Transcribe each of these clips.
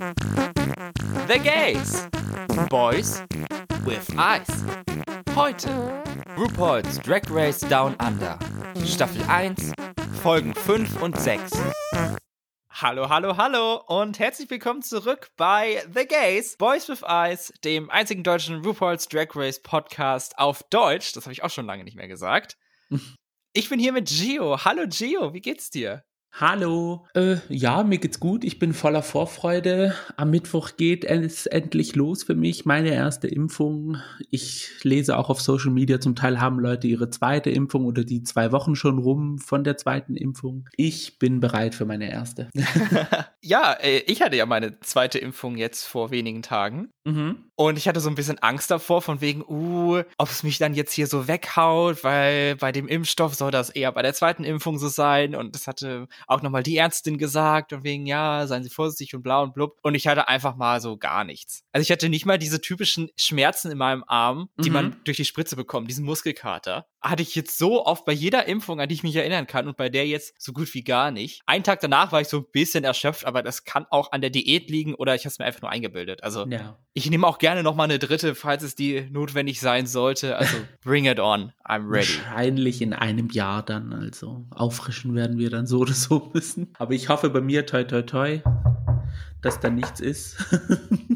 The Gays. Boys with Eyes. Heute RuPaul's Drag Race Down Under. Staffel 1, Folgen 5 und 6. Hallo, hallo, hallo und herzlich willkommen zurück bei The Gays, Boys with Eyes, dem einzigen deutschen RuPaul's Drag Race Podcast auf Deutsch. Das habe ich auch schon lange nicht mehr gesagt. Ich bin hier mit Gio. Hallo Gio, wie geht's dir? Hallo. Äh, ja, mir geht's gut. Ich bin voller Vorfreude. Am Mittwoch geht es endlich los für mich. Meine erste Impfung. Ich lese auch auf Social Media, zum Teil haben Leute ihre zweite Impfung oder die zwei Wochen schon rum von der zweiten Impfung. Ich bin bereit für meine erste. ja, äh, ich hatte ja meine zweite Impfung jetzt vor wenigen Tagen. Mhm. Und ich hatte so ein bisschen Angst davor, von wegen, uh, ob es mich dann jetzt hier so weghaut, weil bei dem Impfstoff soll das eher bei der zweiten Impfung so sein. Und das hatte auch nochmal die Ärztin gesagt und wegen, ja, seien Sie vorsichtig und blau und blub. Und ich hatte einfach mal so gar nichts. Also ich hatte nicht mal diese typischen Schmerzen in meinem Arm, die mhm. man durch die Spritze bekommt, diesen Muskelkater. Hatte ich jetzt so oft bei jeder Impfung, an die ich mich erinnern kann und bei der jetzt so gut wie gar nicht. Einen Tag danach war ich so ein bisschen erschöpft, aber das kann auch an der Diät liegen oder ich habe es mir einfach nur eingebildet. Also ja. ich nehme auch gerne nochmal eine dritte, falls es die notwendig sein sollte. Also bring it on. I'm ready. Wahrscheinlich in einem Jahr dann. Also auffrischen werden wir dann so oder so müssen. Aber ich hoffe bei mir, toi, toi, toi, dass da nichts ist.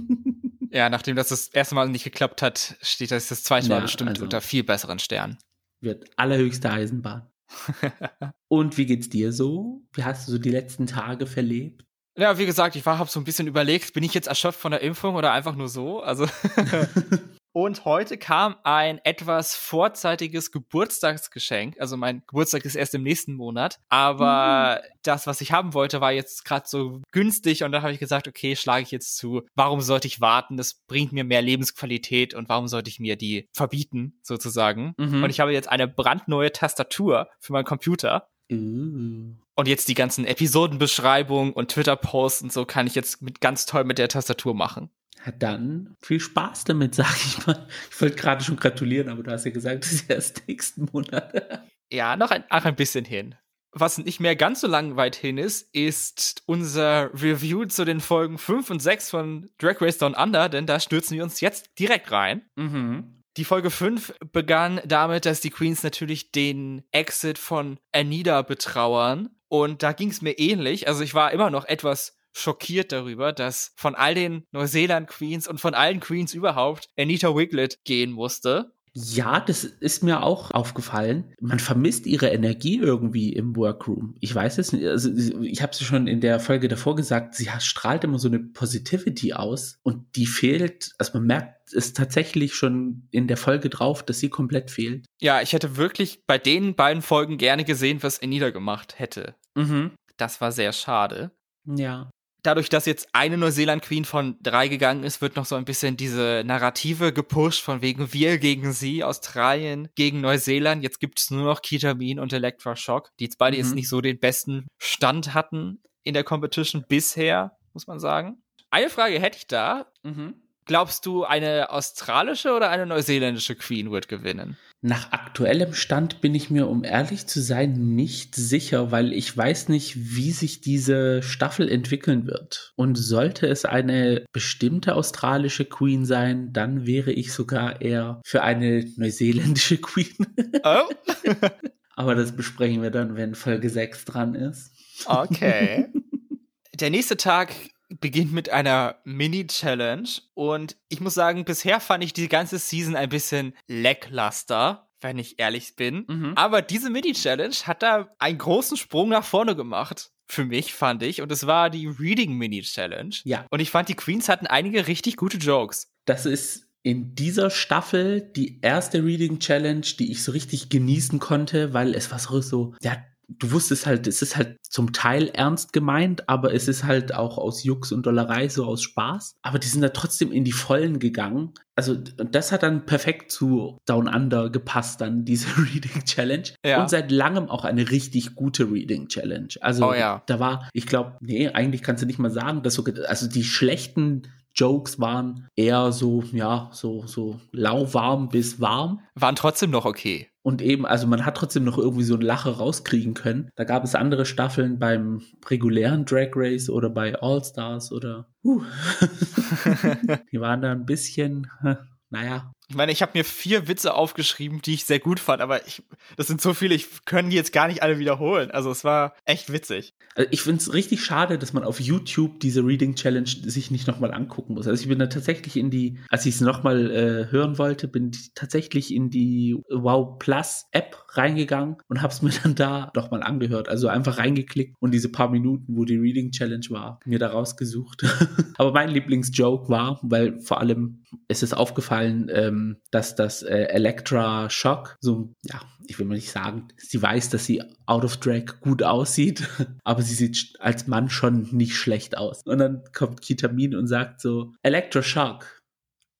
ja, nachdem das das erste Mal nicht geklappt hat, steht das das zweite Mal ja, bestimmt also unter viel besseren Sternen. Wird allerhöchste Eisenbahn. Und wie geht's dir so? Wie hast du so die letzten Tage verlebt? Ja, wie gesagt, ich war, habe so ein bisschen überlegt, bin ich jetzt erschöpft von der Impfung oder einfach nur so? Also Und heute kam ein etwas vorzeitiges Geburtstagsgeschenk. Also mein Geburtstag ist erst im nächsten Monat. Aber mhm. das, was ich haben wollte, war jetzt gerade so günstig. Und da habe ich gesagt, okay, schlage ich jetzt zu. Warum sollte ich warten? Das bringt mir mehr Lebensqualität. Und warum sollte ich mir die verbieten, sozusagen? Mhm. Und ich habe jetzt eine brandneue Tastatur für meinen Computer. Uh. Und jetzt die ganzen Episodenbeschreibungen und Twitter-Posts und so kann ich jetzt mit ganz toll mit der Tastatur machen. Ja, dann viel Spaß damit, sag ich mal. Ich wollte gerade schon gratulieren, aber du hast ja gesagt, das ist erst nächsten Monat. ja, noch ein, ach, ein bisschen hin. Was nicht mehr ganz so lang weit hin ist, ist unser Review zu den Folgen 5 und 6 von Drag Race Down Under, denn da stürzen wir uns jetzt direkt rein. Mhm. Die Folge 5 begann damit, dass die Queens natürlich den Exit von Anita betrauern. Und da ging es mir ähnlich. Also ich war immer noch etwas schockiert darüber, dass von all den Neuseeland-Queens und von allen Queens überhaupt Anita Wiglet gehen musste. Ja, das ist mir auch aufgefallen. Man vermisst ihre Energie irgendwie im Workroom. Ich weiß es nicht. Also ich habe es schon in der Folge davor gesagt, sie strahlt immer so eine Positivity aus und die fehlt. Also man merkt es tatsächlich schon in der Folge drauf, dass sie komplett fehlt. Ja, ich hätte wirklich bei den beiden Folgen gerne gesehen, was Anita gemacht hätte. Mhm. Das war sehr schade. Ja dadurch, dass jetzt eine Neuseeland-Queen von drei gegangen ist, wird noch so ein bisschen diese Narrative gepusht, von wegen wir gegen sie, Australien gegen Neuseeland. Jetzt gibt es nur noch Ketamin und Electroshock, die jetzt beide mhm. jetzt nicht so den besten Stand hatten in der Competition bisher, muss man sagen. Eine Frage hätte ich da. Mhm. Glaubst du, eine australische oder eine neuseeländische Queen wird gewinnen? Nach aktuellem Stand bin ich mir, um ehrlich zu sein, nicht sicher, weil ich weiß nicht, wie sich diese Staffel entwickeln wird. Und sollte es eine bestimmte australische Queen sein, dann wäre ich sogar eher für eine neuseeländische Queen. Oh. Aber das besprechen wir dann, wenn Folge 6 dran ist. Okay. Der nächste Tag beginnt mit einer Mini-Challenge und ich muss sagen, bisher fand ich die ganze Season ein bisschen lackluster, wenn ich ehrlich bin. Mhm. Aber diese Mini-Challenge hat da einen großen Sprung nach vorne gemacht. Für mich fand ich. Und es war die Reading Mini-Challenge. Ja. Und ich fand, die Queens hatten einige richtig gute Jokes. Das ist in dieser Staffel die erste Reading Challenge, die ich so richtig genießen konnte, weil es war so, ja, du wusstest halt, es ist halt zum Teil ernst gemeint, aber es ist halt auch aus Jux und Dollerei, so aus Spaß. Aber die sind da trotzdem in die Vollen gegangen. Also das hat dann perfekt zu Down Under gepasst, dann diese Reading Challenge. Ja. Und seit langem auch eine richtig gute Reading Challenge. Also oh, ja. da war, ich glaube, nee, eigentlich kannst du nicht mal sagen, dass so, also die schlechten Jokes waren eher so, ja, so, so lauwarm bis warm. Waren trotzdem noch okay. Und eben, also man hat trotzdem noch irgendwie so ein Lache rauskriegen können. Da gab es andere Staffeln beim regulären Drag Race oder bei All Stars oder, uh. die waren da ein bisschen, naja, ich meine, ich habe mir vier Witze aufgeschrieben, die ich sehr gut fand, aber ich, das sind so viele, ich können die jetzt gar nicht alle wiederholen. Also es war echt witzig. Also ich finde es richtig schade, dass man auf YouTube diese Reading Challenge sich nicht nochmal angucken muss. Also ich bin da tatsächlich in die, als ich es nochmal äh, hören wollte, bin ich tatsächlich in die Wow Plus App reingegangen und habe es mir dann da nochmal angehört. Also einfach reingeklickt und diese paar Minuten, wo die Reading Challenge war, mir da rausgesucht. aber mein Lieblingsjoke war, weil vor allem es ist aufgefallen, ähm, dass das äh, Electra Shock so, ja, ich will mal nicht sagen, sie weiß, dass sie out of drag gut aussieht, aber sie sieht als Mann schon nicht schlecht aus. Und dann kommt Kitamin und sagt so, Electra Shock,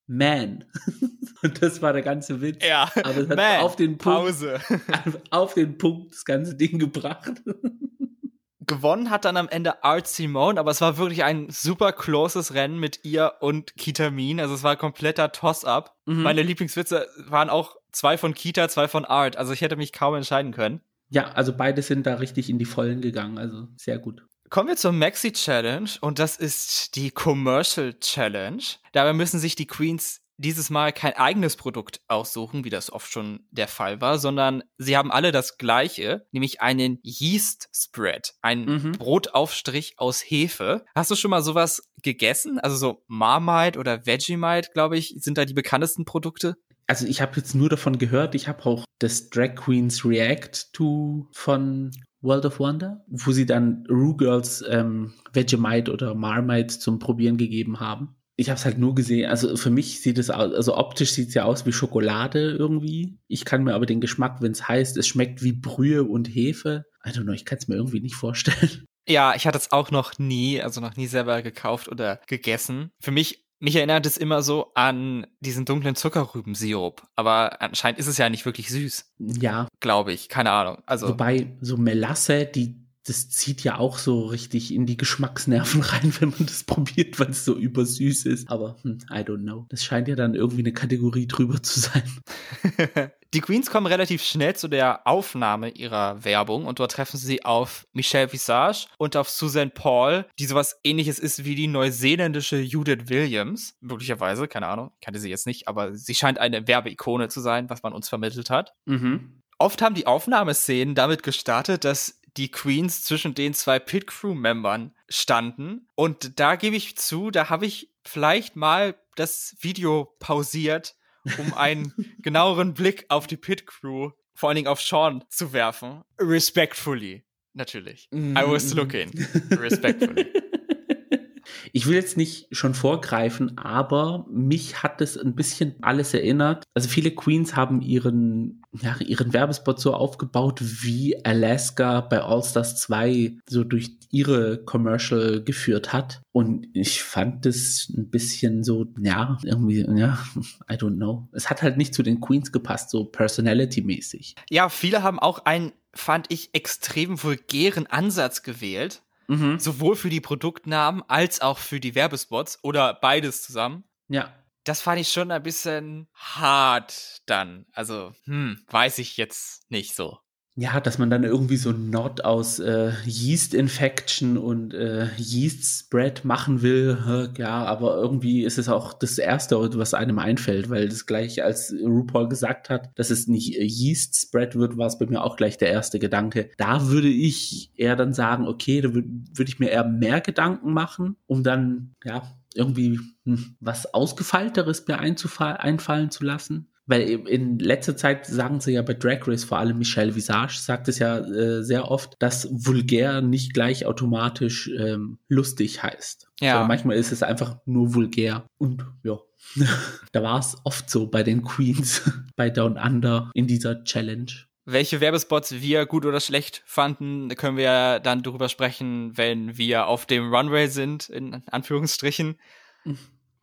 man. Und das war der ganze Witz. Ja, aber es hat man, auf den Punkt, Pause. auf den Punkt das ganze Ding gebracht. Gewonnen hat dann am Ende Art Simone, aber es war wirklich ein super closes Rennen mit ihr und Kitamin. Also es war ein kompletter Toss-up. Mhm. Meine Lieblingswitze waren auch zwei von Kita, zwei von Art. Also ich hätte mich kaum entscheiden können. Ja, also beide sind da richtig in die Vollen gegangen. Also sehr gut. Kommen wir zur Maxi Challenge und das ist die Commercial Challenge. Dabei müssen sich die Queens dieses Mal kein eigenes Produkt aussuchen, wie das oft schon der Fall war, sondern sie haben alle das gleiche, nämlich einen Yeast Spread, einen mhm. Brotaufstrich aus Hefe. Hast du schon mal sowas gegessen? Also so Marmite oder Vegemite, glaube ich, sind da die bekanntesten Produkte? Also ich habe jetzt nur davon gehört, ich habe auch das Drag Queens React to von World of Wonder, wo sie dann Rue Girls ähm, Vegemite oder Marmite zum Probieren gegeben haben ich habe es halt nur gesehen, also für mich sieht es aus, also optisch sieht es ja aus wie Schokolade irgendwie. Ich kann mir aber den Geschmack, wenn es heißt, es schmeckt wie Brühe und Hefe. I don't know, ich kann es mir irgendwie nicht vorstellen. Ja, ich hatte es auch noch nie, also noch nie selber gekauft oder gegessen. Für mich, mich erinnert es immer so an diesen dunklen Zuckerrübensirup. Aber anscheinend ist es ja nicht wirklich süß. Ja. Glaube ich, keine Ahnung. Also. Wobei so Melasse, die das zieht ja auch so richtig in die Geschmacksnerven rein, wenn man das probiert, weil es so übersüß ist. Aber hm, I don't know. Das scheint ja dann irgendwie eine Kategorie drüber zu sein. Die Queens kommen relativ schnell zu der Aufnahme ihrer Werbung und dort treffen sie auf Michelle Visage und auf Susan Paul, die sowas ähnliches ist wie die neuseeländische Judith Williams. Möglicherweise, keine Ahnung, kannte sie jetzt nicht, aber sie scheint eine Werbeikone zu sein, was man uns vermittelt hat. Mhm. Oft haben die Aufnahmeszenen damit gestartet, dass die Queens zwischen den zwei Pit Crew Membern standen. Und da gebe ich zu, da habe ich vielleicht mal das Video pausiert, um einen genaueren Blick auf die Pit Crew, vor allen Dingen auf Sean zu werfen. Respectfully, natürlich. Mm -hmm. I was looking. Respectfully. Ich will jetzt nicht schon vorgreifen, aber mich hat es ein bisschen alles erinnert. Also viele Queens haben ihren, ja, ihren Werbespot so aufgebaut, wie Alaska bei All Stars 2 so durch ihre Commercial geführt hat. Und ich fand es ein bisschen so, ja, irgendwie, ja, I don't know. Es hat halt nicht zu den Queens gepasst, so personality-mäßig. Ja, viele haben auch einen, fand ich, extrem vulgären Ansatz gewählt. Mhm. Sowohl für die Produktnamen als auch für die Werbespots oder beides zusammen. Ja. Das fand ich schon ein bisschen hart dann. Also, hm, weiß ich jetzt nicht so. Ja, dass man dann irgendwie so ein Not aus äh, Yeast Infection und äh, Yeast Spread machen will. Ja, aber irgendwie ist es auch das Erste, was einem einfällt, weil das gleich als RuPaul gesagt hat, dass es nicht äh, Yeast Spread wird, war es bei mir auch gleich der erste Gedanke. Da würde ich eher dann sagen, okay, da würde würd ich mir eher mehr Gedanken machen, um dann, ja, irgendwie hm, was Ausgefeilteres mir einfallen zu lassen. Weil in letzter Zeit sagen sie ja bei Drag Race, vor allem Michelle Visage sagt es ja äh, sehr oft, dass vulgär nicht gleich automatisch ähm, lustig heißt. Ja. So, manchmal ist es einfach nur vulgär. Und ja, da war es oft so bei den Queens, bei Down Under in dieser Challenge. Welche Werbespots wir gut oder schlecht fanden, können wir dann darüber sprechen, wenn wir auf dem Runway sind, in Anführungsstrichen.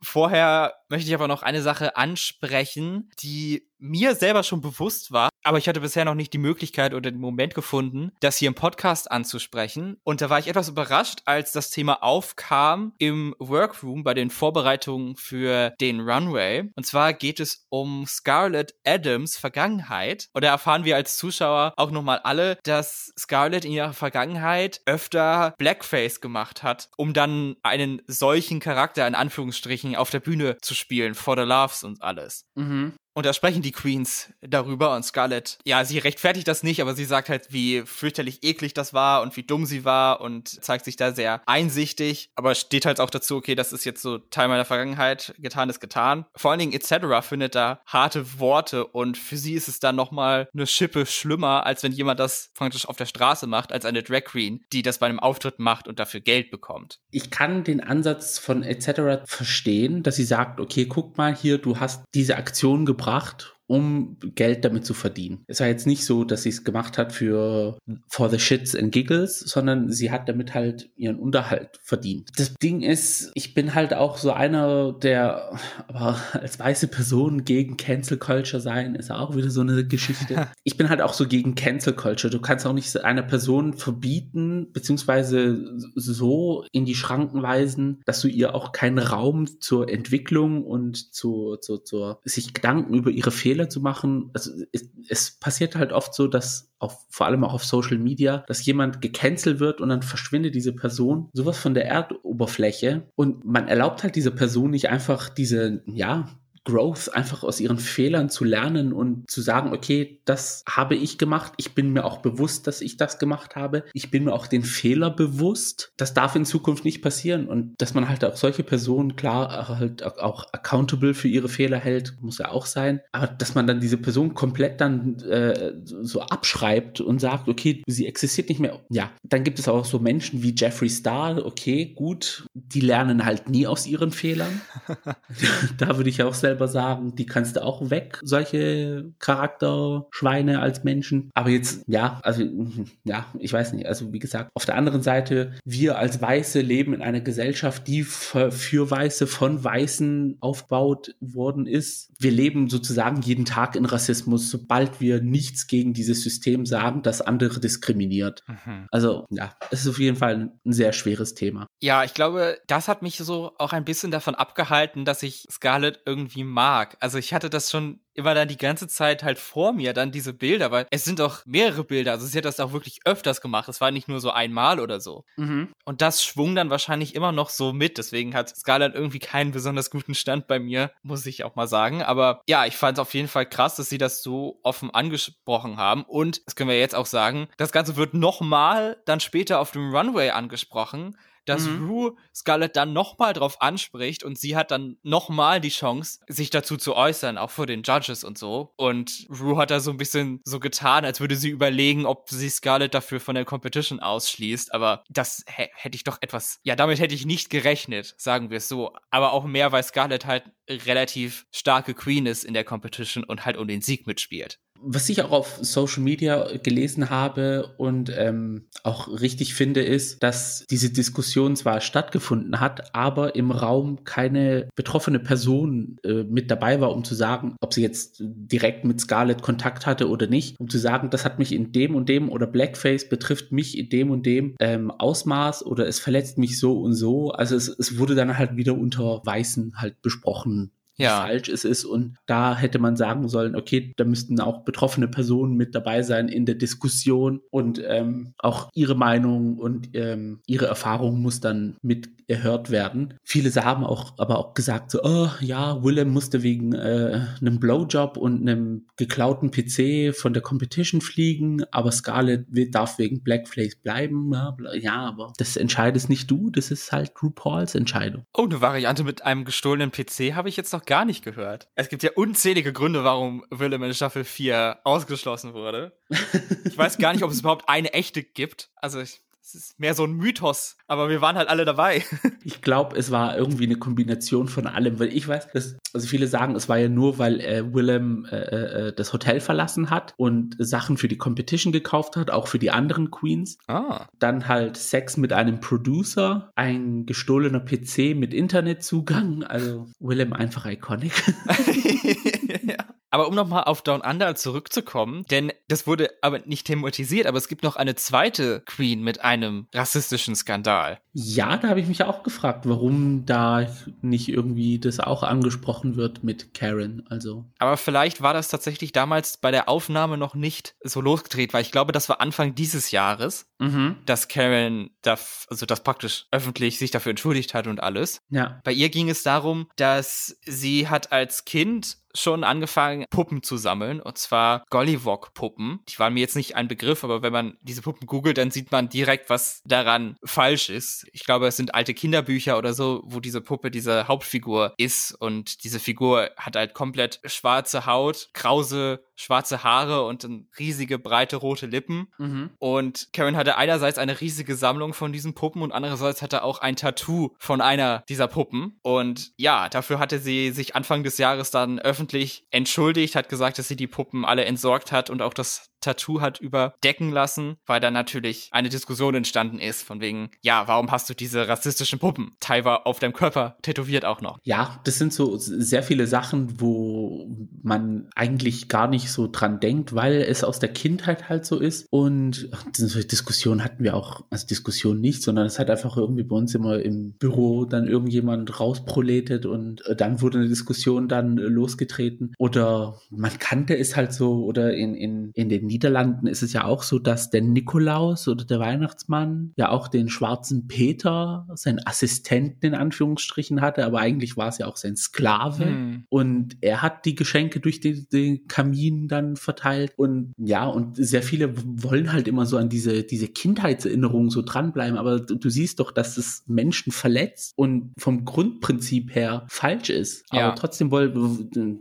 Vorher möchte ich aber noch eine Sache ansprechen, die mir selber schon bewusst war, aber ich hatte bisher noch nicht die Möglichkeit oder den Moment gefunden, das hier im Podcast anzusprechen. Und da war ich etwas überrascht, als das Thema aufkam im Workroom bei den Vorbereitungen für den Runway. Und zwar geht es um Scarlett Adams Vergangenheit. Und da erfahren wir als Zuschauer auch nochmal alle, dass Scarlett in ihrer Vergangenheit öfter Blackface gemacht hat, um dann einen solchen Charakter in Anführungsstrichen auf der Bühne zu spielen, for the loves und alles. Mhm. Und da sprechen die Queens darüber und Scarlett, ja, sie rechtfertigt das nicht, aber sie sagt halt, wie fürchterlich eklig das war und wie dumm sie war und zeigt sich da sehr einsichtig, aber steht halt auch dazu, okay, das ist jetzt so Teil meiner Vergangenheit, getan ist getan. Vor allen Dingen etc. findet da harte Worte und für sie ist es dann nochmal eine Schippe schlimmer, als wenn jemand das praktisch auf der Straße macht, als eine Drag Queen, die das bei einem Auftritt macht und dafür Geld bekommt. Ich kann den Ansatz von etc. verstehen, dass sie sagt, okay, guck mal hier, du hast diese Aktion gebracht, gebracht um Geld damit zu verdienen. Es war jetzt nicht so, dass sie es gemacht hat für for the shits and giggles, sondern sie hat damit halt ihren Unterhalt verdient. Das Ding ist, ich bin halt auch so einer, der aber als weiße Person gegen Cancel Culture sein, ist auch wieder so eine Geschichte. ich bin halt auch so gegen Cancel Culture. Du kannst auch nicht einer Person verbieten, beziehungsweise so in die Schranken weisen, dass du ihr auch keinen Raum zur Entwicklung und zu, zu, zur sich Gedanken über ihre Fehler Fehler zu machen. Also es, es passiert halt oft so, dass auf, vor allem auch auf Social Media, dass jemand gecancelt wird und dann verschwindet diese Person sowas von der Erdoberfläche und man erlaubt halt dieser Person nicht einfach diese, ja, Growth, einfach aus ihren Fehlern zu lernen und zu sagen, okay, das habe ich gemacht. Ich bin mir auch bewusst, dass ich das gemacht habe. Ich bin mir auch den Fehler bewusst. Das darf in Zukunft nicht passieren und dass man halt auch solche Personen klar halt auch accountable für ihre Fehler hält, muss ja auch sein. Aber dass man dann diese Person komplett dann äh, so abschreibt und sagt, okay, sie existiert nicht mehr. Ja, dann gibt es auch so Menschen wie Jeffree Star. Okay, gut, die lernen halt nie aus ihren Fehlern. da würde ich auch selber selber sagen, die kannst du auch weg, solche Charakterschweine als Menschen. Aber jetzt, ja, also, ja, ich weiß nicht. Also, wie gesagt, auf der anderen Seite, wir als Weiße leben in einer Gesellschaft, die für, Weiße von Weißen aufgebaut worden ist. Wir leben sozusagen jeden Tag in Rassismus, sobald wir nichts gegen dieses System sagen, das andere diskriminiert. Mhm. Also, ja, es ist auf jeden Fall ein sehr schweres Thema. Ja, ich glaube, das hat mich so auch ein bisschen davon abgehalten, dass ich Scarlett irgendwie irgendwie mag. Also ich hatte das schon immer dann die ganze Zeit halt vor mir, dann diese Bilder, weil es sind auch mehrere Bilder. Also sie hat das auch wirklich öfters gemacht. Es war nicht nur so einmal oder so. Mhm. Und das schwung dann wahrscheinlich immer noch so mit. Deswegen hat Scarlett irgendwie keinen besonders guten Stand bei mir, muss ich auch mal sagen. Aber ja, ich fand es auf jeden Fall krass, dass sie das so offen angesprochen haben. Und das können wir jetzt auch sagen, das Ganze wird nochmal dann später auf dem Runway angesprochen dass mhm. Rue Scarlett dann nochmal drauf anspricht und sie hat dann nochmal die Chance, sich dazu zu äußern, auch vor den Judges und so. Und Rue hat da so ein bisschen so getan, als würde sie überlegen, ob sie Scarlett dafür von der Competition ausschließt. Aber das hätte ich doch etwas, ja, damit hätte ich nicht gerechnet, sagen wir es so. Aber auch mehr, weil Scarlett halt relativ starke Queen ist in der Competition und halt um den Sieg mitspielt was ich auch auf Social Media gelesen habe und ähm, auch richtig finde, ist, dass diese Diskussion zwar stattgefunden hat, aber im Raum keine betroffene Person äh, mit dabei war, um zu sagen, ob sie jetzt direkt mit Scarlett Kontakt hatte oder nicht, um zu sagen, das hat mich in dem und dem oder Blackface betrifft mich in dem und dem ähm, Ausmaß oder es verletzt mich so und so. Also es, es wurde dann halt wieder unter Weißen halt besprochen ja. falsch es ist. Und da hätte man sagen sollen, okay, da müssten auch betroffene Personen mit dabei sein in der Diskussion und ähm, auch ihre Meinung und ähm, ihre Erfahrung muss dann mit erhört werden. Viele haben auch aber auch gesagt so, oh ja, Willem musste wegen äh, einem Blowjob und einem geklauten PC von der Competition fliegen, aber Scarlett darf wegen Blackface bleiben. Ja, aber das entscheidest nicht du, das ist halt RuPauls Entscheidung. Oh, eine Variante mit einem gestohlenen PC habe ich jetzt noch gar nicht gehört. Es gibt ja unzählige Gründe, warum Willem in Staffel 4 ausgeschlossen wurde. ich weiß gar nicht, ob es überhaupt eine echte gibt. Also ich es ist mehr so ein Mythos, aber wir waren halt alle dabei. ich glaube, es war irgendwie eine Kombination von allem, weil ich weiß, dass, also viele sagen, es war ja nur, weil äh, Willem äh, äh, das Hotel verlassen hat und Sachen für die Competition gekauft hat, auch für die anderen Queens. Ah. Dann halt Sex mit einem Producer, ein gestohlener PC mit Internetzugang, also Willem einfach iconic. ja. Aber um nochmal auf Down Under zurückzukommen, denn das wurde aber nicht thematisiert, aber es gibt noch eine zweite Queen mit einem rassistischen Skandal. Ja, da habe ich mich auch gefragt, warum da nicht irgendwie das auch angesprochen wird mit Karen. Also. Aber vielleicht war das tatsächlich damals bei der Aufnahme noch nicht so losgedreht, weil ich glaube, das war Anfang dieses Jahres, mhm. dass Karen da, also das praktisch öffentlich sich dafür entschuldigt hat und alles. Ja. Bei ihr ging es darum, dass sie hat als Kind schon angefangen, Puppen zu sammeln. Und zwar Gollywog-Puppen. Die waren mir jetzt nicht ein Begriff, aber wenn man diese Puppen googelt, dann sieht man direkt, was daran falsch ist. Ich glaube, es sind alte Kinderbücher oder so, wo diese Puppe diese Hauptfigur ist. Und diese Figur hat halt komplett schwarze Haut, krause schwarze Haare und riesige breite rote Lippen. Mhm. Und Karen hatte einerseits eine riesige Sammlung von diesen Puppen und andererseits hatte auch ein Tattoo von einer dieser Puppen. Und ja, dafür hatte sie sich Anfang des Jahres dann öffentlich entschuldigt, hat gesagt, dass sie die Puppen alle entsorgt hat und auch das Tattoo hat überdecken lassen, weil da natürlich eine Diskussion entstanden ist, von wegen, ja, warum hast du diese rassistischen Puppen teilweise auf deinem Körper tätowiert auch noch? Ja, das sind so sehr viele Sachen, wo man eigentlich gar nicht so dran denkt, weil es aus der Kindheit halt so ist. Und diese Diskussion hatten wir auch, also Diskussion nicht, sondern es hat einfach irgendwie bei uns immer im Büro dann irgendjemand rausproletet und dann wurde eine Diskussion dann losgetreten. Oder man kannte es halt so, oder in, in, in den Niederlanden ist es ja auch so, dass der Nikolaus oder der Weihnachtsmann ja auch den schwarzen Peter, seinen Assistenten in Anführungsstrichen hatte, aber eigentlich war es ja auch sein Sklave. Hm. Und er hat die Geschenke durch den, den Kamin dann verteilt. Und ja, und sehr viele wollen halt immer so an diese, diese Kindheitserinnerungen so dranbleiben. Aber du, du siehst doch, dass es Menschen verletzt und vom Grundprinzip her falsch ist. Ja. Aber trotzdem wollen,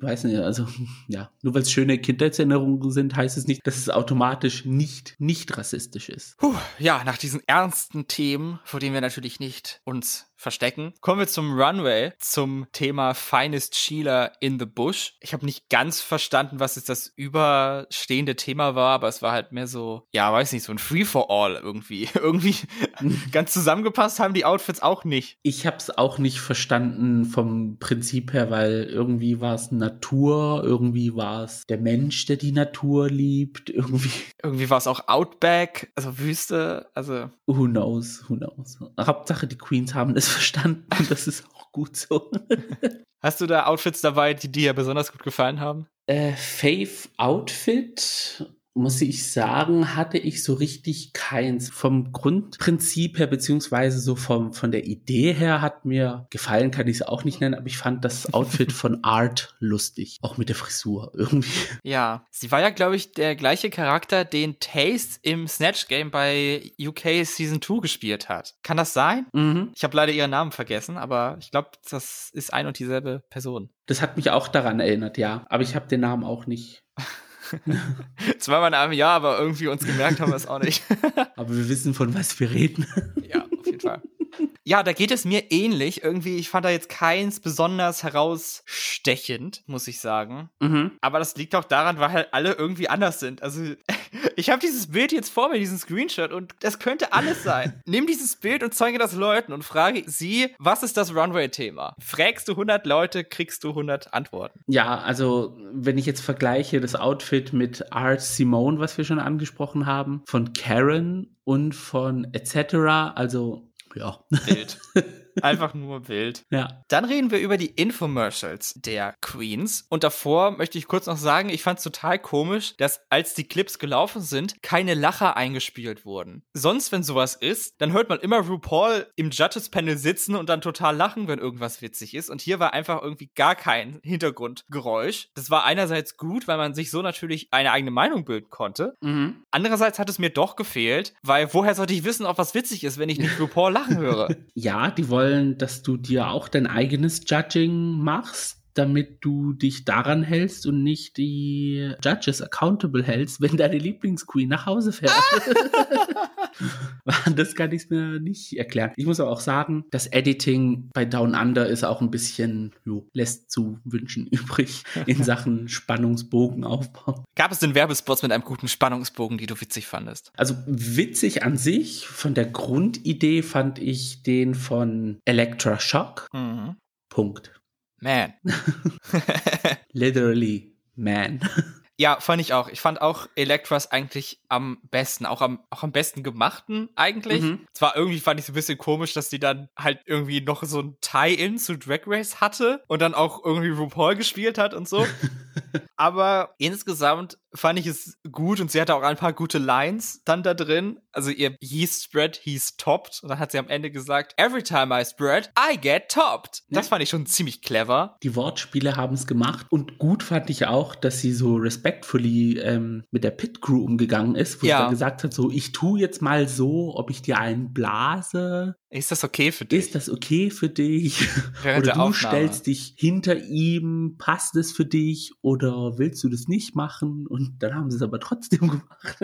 weiß nicht, also ja, nur weil es schöne Kindheitserinnerungen sind, heißt es nicht, dass es automatisch nicht, nicht rassistisch ist. Puh, ja, nach diesen ernsten Themen, vor denen wir natürlich nicht uns verstecken. Kommen wir zum Runway, zum Thema Finest Sheila in the Bush. Ich habe nicht ganz verstanden, was jetzt das überstehende Thema war, aber es war halt mehr so, ja, weiß nicht, so ein Free-for-All irgendwie. irgendwie ganz zusammengepasst haben die Outfits auch nicht. Ich habe es auch nicht verstanden vom Prinzip her, weil irgendwie war es Natur, irgendwie war es der Mensch, der die Natur liebt, irgendwie. Irgendwie war es auch Outback, also Wüste, also. Who knows, who knows. Hauptsache die Queens haben es verstanden das ist auch gut so. Hast du da Outfits dabei, die dir besonders gut gefallen haben? Äh, Faith Outfit muss ich sagen, hatte ich so richtig keins. Vom Grundprinzip her, beziehungsweise so vom, von der Idee her hat mir gefallen, kann ich es auch nicht nennen, aber ich fand das Outfit von Art lustig. Auch mit der Frisur irgendwie. Ja, sie war ja, glaube ich, der gleiche Charakter, den Taste im Snatch Game bei UK Season 2 gespielt hat. Kann das sein? Mhm. Ich habe leider ihren Namen vergessen, aber ich glaube, das ist ein und dieselbe Person. Das hat mich auch daran erinnert, ja. Aber ich habe den Namen auch nicht. Zweimal in einem Jahr, aber irgendwie uns gemerkt haben wir es auch nicht. aber wir wissen, von was wir reden. ja, auf jeden Fall. Ja, da geht es mir ähnlich. Irgendwie, ich fand da jetzt keins besonders herausstechend, muss ich sagen. Mhm. Aber das liegt auch daran, weil halt alle irgendwie anders sind. Also, ich habe dieses Bild jetzt vor mir, diesen Screenshot, und das könnte alles sein. Nimm dieses Bild und zeige das Leuten und frage sie, was ist das Runway-Thema? Fragst du 100 Leute, kriegst du 100 Antworten. Ja, also, wenn ich jetzt vergleiche das Outfit mit Art Simone, was wir schon angesprochen haben, von Karen und von etc., also ja. Wild. Einfach nur wild. Ja. Dann reden wir über die Infomercials der Queens. Und davor möchte ich kurz noch sagen, ich fand es total komisch, dass als die Clips gelaufen sind, keine Lacher eingespielt wurden. Sonst, wenn sowas ist, dann hört man immer RuPaul im Judges-Panel sitzen und dann total lachen, wenn irgendwas witzig ist. Und hier war einfach irgendwie gar kein Hintergrundgeräusch. Das war einerseits gut, weil man sich so natürlich eine eigene Meinung bilden konnte. Mhm. Andererseits hat es mir doch gefehlt, weil woher sollte ich wissen, ob was witzig ist, wenn ich nicht RuPaul lachen höre? ja, die wollen wollen, dass du dir auch dein eigenes Judging machst damit du dich daran hältst und nicht die Judges accountable hältst, wenn deine Lieblingsqueen nach Hause fährt. das kann ich mir nicht erklären. Ich muss aber auch sagen, das Editing bei Down Under ist auch ein bisschen, jo, lässt zu wünschen übrig in Sachen Spannungsbogenaufbau. Gab es denn Werbespots mit einem guten Spannungsbogen, die du witzig fandest? Also witzig an sich, von der Grundidee fand ich den von Electra Shock. Mhm. Punkt. Man. Literally man. Ja, fand ich auch. Ich fand auch Elektras eigentlich am besten, auch am, auch am besten gemachten eigentlich. Mhm. Zwar irgendwie fand ich es ein bisschen komisch, dass die dann halt irgendwie noch so ein Tie-In zu Drag Race hatte und dann auch irgendwie RuPaul gespielt hat und so. Aber insgesamt fand ich es gut und sie hatte auch ein paar gute Lines dann da drin. Also ihr hieß Spread, hieß topped. Und dann hat sie am Ende gesagt, every time I spread, I get topped. Das fand ich schon ziemlich clever. Die Wortspiele haben es gemacht. Und gut fand ich auch, dass sie so respectfully ähm, mit der Pit Crew umgegangen ist, wo ja. sie dann gesagt hat, so, ich tu jetzt mal so, ob ich dir einen blase. Ist das okay für dich? Ist das okay für dich? Oder du Aufnahme. stellst dich hinter ihm, passt es für dich oder willst du das nicht machen? Und dann haben sie es aber trotzdem gemacht.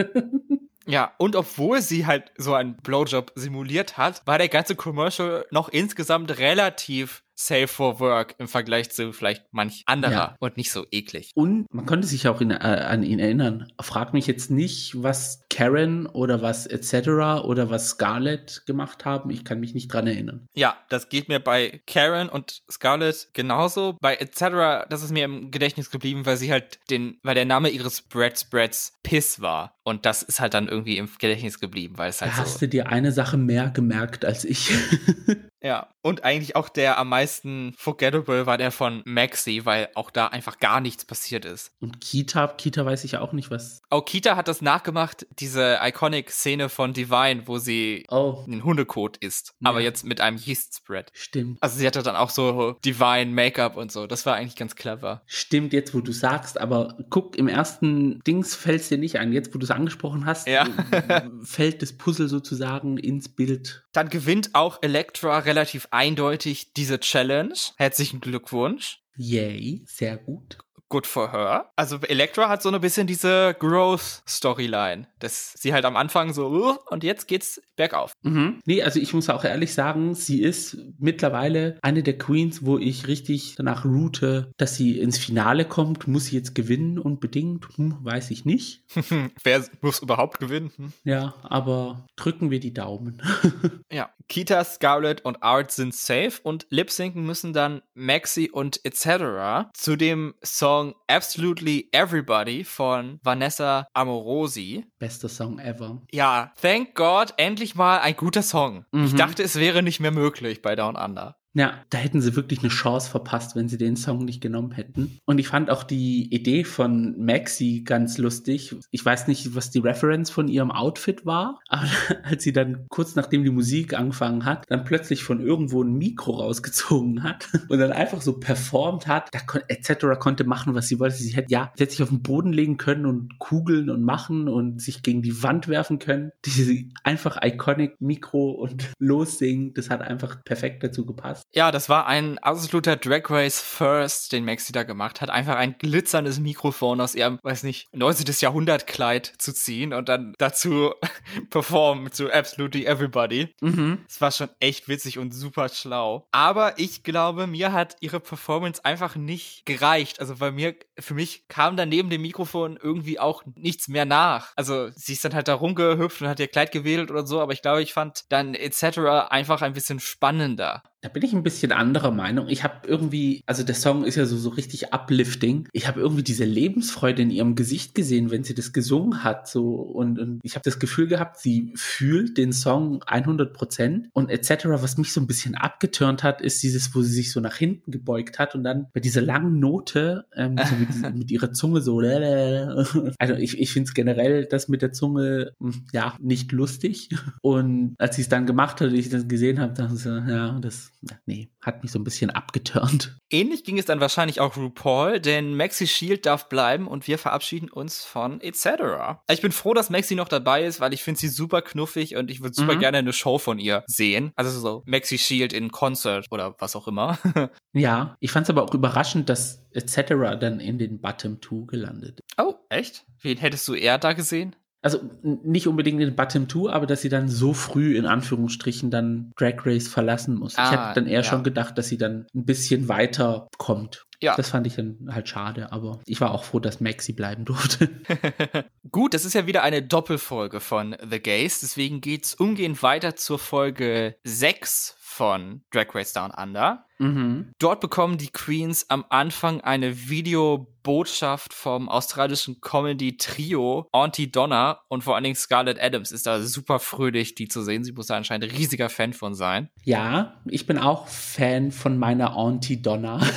Ja, und obwohl sie halt so einen Blowjob simuliert hat, war der ganze Commercial noch insgesamt relativ safe for work im Vergleich zu vielleicht manch anderer ja. und nicht so eklig. Und man konnte sich auch in, äh, an ihn erinnern. Frag mich jetzt nicht, was Karen oder was etc. oder was Scarlett gemacht haben. Ich kann mich nicht dran erinnern. Ja, das geht mir bei Karen und Scarlett genauso. Bei etc. das ist mir im Gedächtnis geblieben, weil sie halt den, weil der Name ihres Bread Spreads Piss war. Und das ist halt dann irgendwie im Gedächtnis geblieben, weil es halt da so. Hast du dir eine Sache mehr gemerkt als ich? Ja, und eigentlich auch der am meisten forgettable war der von Maxi, weil auch da einfach gar nichts passiert ist. Und Kita, Kita weiß ich auch nicht, was. Auch Kita hat das nachgemacht, diese iconic-Szene von Divine, wo sie oh. den Hundekot isst, ja. aber jetzt mit einem Yeast-Spread. Stimmt. Also sie hatte dann auch so Divine Make-up und so. Das war eigentlich ganz clever. Stimmt, jetzt wo du sagst, aber guck, im ersten Dings fällt es dir nicht ein. Jetzt, wo du es angesprochen hast, ja. fällt das Puzzle sozusagen ins Bild. Dann gewinnt auch Elektra relativ eindeutig diese Challenge. Herzlichen Glückwunsch. Yay, sehr gut good for her. Also Elektra hat so ein bisschen diese Growth-Storyline, dass sie halt am Anfang so, und jetzt geht's bergauf. Mhm. Nee, also ich muss auch ehrlich sagen, sie ist mittlerweile eine der Queens, wo ich richtig danach route, dass sie ins Finale kommt. Muss sie jetzt gewinnen unbedingt? Hm, weiß ich nicht. Wer muss überhaupt gewinnen? Hm? Ja, aber drücken wir die Daumen. ja, Kita, Scarlett und Art sind safe und lip-sinken müssen dann Maxi und etc. zu dem Song Song Absolutely Everybody von Vanessa Amorosi. Bester Song ever. Ja, thank God, endlich mal ein guter Song. Mhm. Ich dachte, es wäre nicht mehr möglich bei Down Under. Ja, da hätten sie wirklich eine Chance verpasst, wenn sie den Song nicht genommen hätten. Und ich fand auch die Idee von Maxi ganz lustig. Ich weiß nicht, was die Reference von ihrem Outfit war, aber als sie dann kurz nachdem die Musik angefangen hat, dann plötzlich von irgendwo ein Mikro rausgezogen hat und dann einfach so performt hat, da kon etc. konnte machen, was sie wollte. Sie hätte ja, sie hätte sich auf den Boden legen können und kugeln und machen und sich gegen die Wand werfen können. Diese einfach iconic Mikro und lossingen, das hat einfach perfekt dazu gepasst. Ja, das war ein absoluter Drag Race First, den Maxi da gemacht hat. Einfach ein glitzerndes Mikrofon aus ihrem, weiß nicht, 19. Jahrhundert Kleid zu ziehen und dann dazu performen zu Absolutely Everybody. Mhm. Das war schon echt witzig und super schlau. Aber ich glaube, mir hat ihre Performance einfach nicht gereicht. Also bei mir, für mich kam dann neben dem Mikrofon irgendwie auch nichts mehr nach. Also sie ist dann halt da rumgehüpft und hat ihr Kleid gewedelt oder so, aber ich glaube, ich fand dann etc. einfach ein bisschen spannender. Da bin ich ein bisschen anderer Meinung. Ich habe irgendwie, also der Song ist ja so, so richtig uplifting. Ich habe irgendwie diese Lebensfreude in ihrem Gesicht gesehen, wenn sie das gesungen hat. So und, und ich habe das Gefühl gehabt, sie fühlt den Song 100 Prozent und etc. Was mich so ein bisschen abgeturnt hat, ist dieses, wo sie sich so nach hinten gebeugt hat und dann bei dieser langen Note ähm, so mit, mit, ihrer Zunge so. Also ich, ich finde es generell das mit der Zunge hm, ja nicht lustig. Und als sie es dann gemacht hat, ich das gesehen habe, dachte ich so, ja, das nee, hat mich so ein bisschen abgeturnt. Ähnlich ging es dann wahrscheinlich auch RuPaul, denn Maxi Shield darf bleiben und wir verabschieden uns von etc. Ich bin froh, dass Maxi noch dabei ist, weil ich finde sie super knuffig und ich würde super mhm. gerne eine Show von ihr sehen. Also so Maxi Shield in Concert oder was auch immer. ja, ich fand es aber auch überraschend, dass etc. dann in den Bottom 2 gelandet. Oh, echt? Wen hättest du eher da gesehen? Also nicht unbedingt in Bottom 2, aber dass sie dann so früh in Anführungsstrichen dann Drag Race verlassen muss. Ah, ich hätte dann eher ja. schon gedacht, dass sie dann ein bisschen weiter kommt. Ja. Das fand ich dann halt schade, aber ich war auch froh, dass Maxi bleiben durfte. Gut, das ist ja wieder eine Doppelfolge von The Gays, deswegen geht's umgehend weiter zur Folge 6 von Drag Race Down Under. Mhm. Dort bekommen die Queens am Anfang eine Videobotschaft vom australischen Comedy-Trio Auntie Donna und vor allen Dingen Scarlett Adams ist da super fröhlich, die zu sehen. Sie muss da anscheinend ein riesiger Fan von sein. Ja, ich bin auch Fan von meiner Auntie Donna.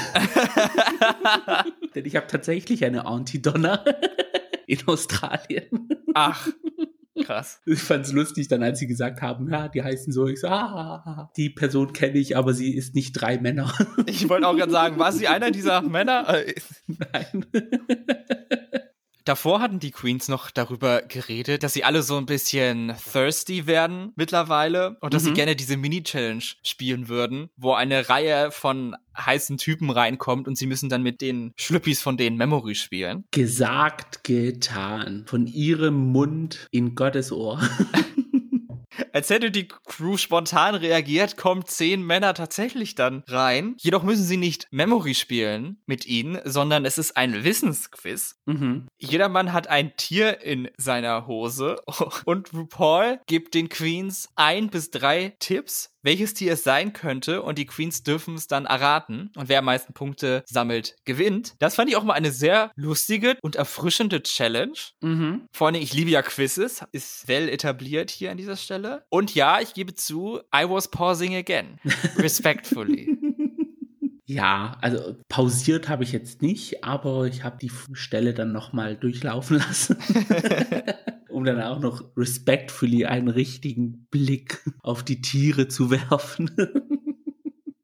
Denn ich habe tatsächlich eine Auntie Donna in Australien. Ach. Krass. Ich fand es lustig, dann als sie gesagt haben, ja, die heißen so, ich so, ah, die Person kenne ich, aber sie ist nicht drei Männer. Ich wollte auch gerade sagen, war sie einer dieser Männer? Nein. Davor hatten die Queens noch darüber geredet, dass sie alle so ein bisschen thirsty werden mittlerweile und dass mhm. sie gerne diese Mini-Challenge spielen würden, wo eine Reihe von heißen Typen reinkommt und sie müssen dann mit den Schlüppis von denen Memory spielen. Gesagt, getan. Von ihrem Mund in Gottes Ohr. Als hätte die Crew spontan reagiert, kommen zehn Männer tatsächlich dann rein. Jedoch müssen sie nicht Memory spielen mit ihnen, sondern es ist ein Wissensquiz. Mhm. Jeder Mann hat ein Tier in seiner Hose und RuPaul gibt den Queens ein bis drei Tipps, welches Tier es sein könnte und die Queens dürfen es dann erraten und wer am meisten Punkte sammelt, gewinnt. Das fand ich auch mal eine sehr lustige und erfrischende Challenge. Mhm. Vor allem, ich liebe ja Quizzes, ist well etabliert hier an dieser Stelle. Und ja, ich gebe zu, I was pausing again. Respectfully. Ja, also pausiert habe ich jetzt nicht, aber ich habe die Stelle dann nochmal durchlaufen lassen. um dann auch noch respectfully einen richtigen Blick auf die Tiere zu werfen.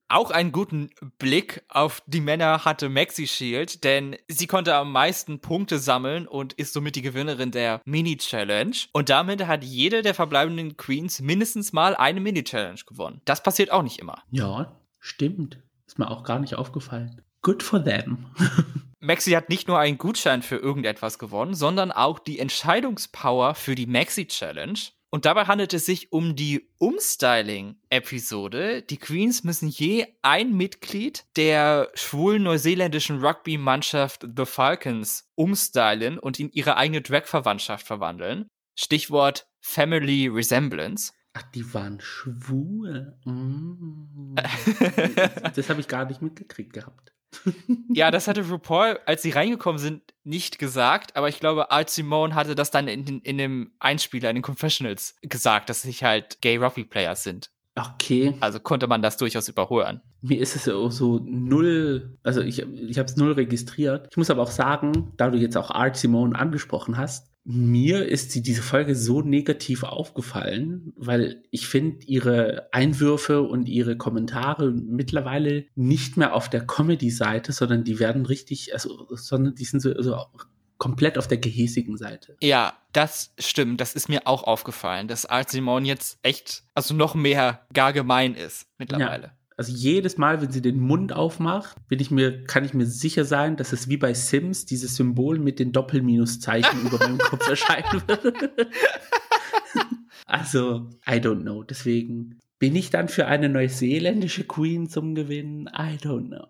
Auch einen guten Blick auf die Männer hatte Maxi Shield, denn sie konnte am meisten Punkte sammeln und ist somit die Gewinnerin der Mini-Challenge. Und damit hat jede der verbleibenden Queens mindestens mal eine Mini-Challenge gewonnen. Das passiert auch nicht immer. Ja, stimmt. Ist mir auch gar nicht aufgefallen. Good for them. Maxi hat nicht nur einen Gutschein für irgendetwas gewonnen, sondern auch die Entscheidungspower für die Maxi Challenge. Und dabei handelt es sich um die Umstyling-Episode. Die Queens müssen je ein Mitglied der schwulen neuseeländischen Rugby-Mannschaft The Falcons umstylen und in ihre eigene Drag-Verwandtschaft verwandeln. Stichwort Family Resemblance. Ach, die waren schwul. Mm. das habe ich gar nicht mitgekriegt gehabt ja, das hatte RuPaul, als sie reingekommen sind, nicht gesagt, aber ich glaube, Art Simone hatte das dann in, in dem Einspieler, in den Confessionals gesagt, dass sich halt Gay Rugby Players sind. Okay. Also konnte man das durchaus überholen. Mir ist es so, so null, also ich, ich habe es null registriert. Ich muss aber auch sagen, da du jetzt auch Art Simone angesprochen hast, mir ist sie diese Folge so negativ aufgefallen, weil ich finde ihre Einwürfe und ihre Kommentare mittlerweile nicht mehr auf der Comedy-Seite, sondern die werden richtig, also, sondern die sind so, so komplett auf der gehäsigen Seite. Ja, das stimmt. Das ist mir auch aufgefallen, dass Art Simone jetzt echt, also noch mehr gar gemein ist mittlerweile. Ja. Also jedes Mal, wenn sie den Mund aufmacht, bin ich mir, kann ich mir sicher sein, dass es wie bei Sims dieses Symbol mit den Doppelminuszeichen über meinem Kopf erscheinen wird. also, I don't know. Deswegen bin ich dann für eine neuseeländische Queen zum Gewinnen? I don't know.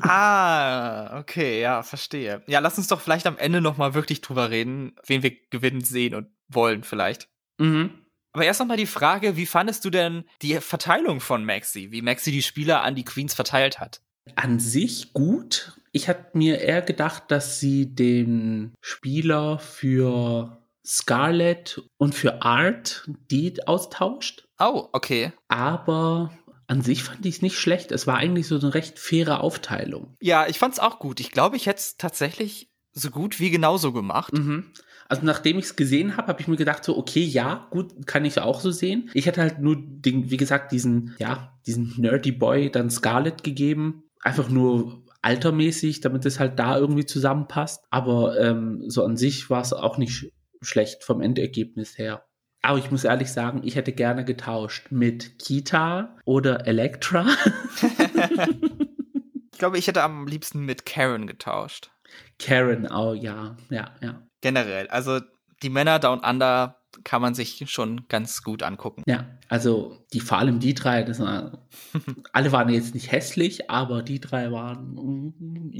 ah, okay, ja, verstehe. Ja, lass uns doch vielleicht am Ende nochmal wirklich drüber reden, wen wir gewinnen sehen und wollen vielleicht. Mhm. Aber erst nochmal die Frage, wie fandest du denn die Verteilung von Maxi, wie Maxi die Spieler an die Queens verteilt hat? An sich gut. Ich hatte mir eher gedacht, dass sie den Spieler für Scarlett und für Art die austauscht. Oh, okay. Aber an sich fand ich es nicht schlecht. Es war eigentlich so eine recht faire Aufteilung. Ja, ich fand es auch gut. Ich glaube, ich hätte es tatsächlich so gut wie genauso gemacht. Mhm. Also nachdem ich es gesehen habe, habe ich mir gedacht, so, okay, ja, gut, kann ich auch so sehen. Ich hätte halt nur, den, wie gesagt, diesen, ja, diesen Nerdy Boy dann Scarlett gegeben. Einfach nur altermäßig, damit es halt da irgendwie zusammenpasst. Aber ähm, so an sich war es auch nicht schlecht vom Endergebnis her. Aber ich muss ehrlich sagen, ich hätte gerne getauscht mit Kita oder Elektra. ich glaube, ich hätte am liebsten mit Karen getauscht. Karen, oh ja, ja, ja generell. Also die Männer Down Under kann man sich schon ganz gut angucken. Ja, also die vor allem die drei, das waren, alle waren jetzt nicht hässlich, aber die drei waren.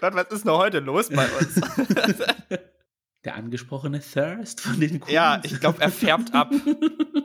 Gott, was ist noch heute los bei uns? Der angesprochene Thirst von den Queens. Ja, ich glaube, er färbt ab.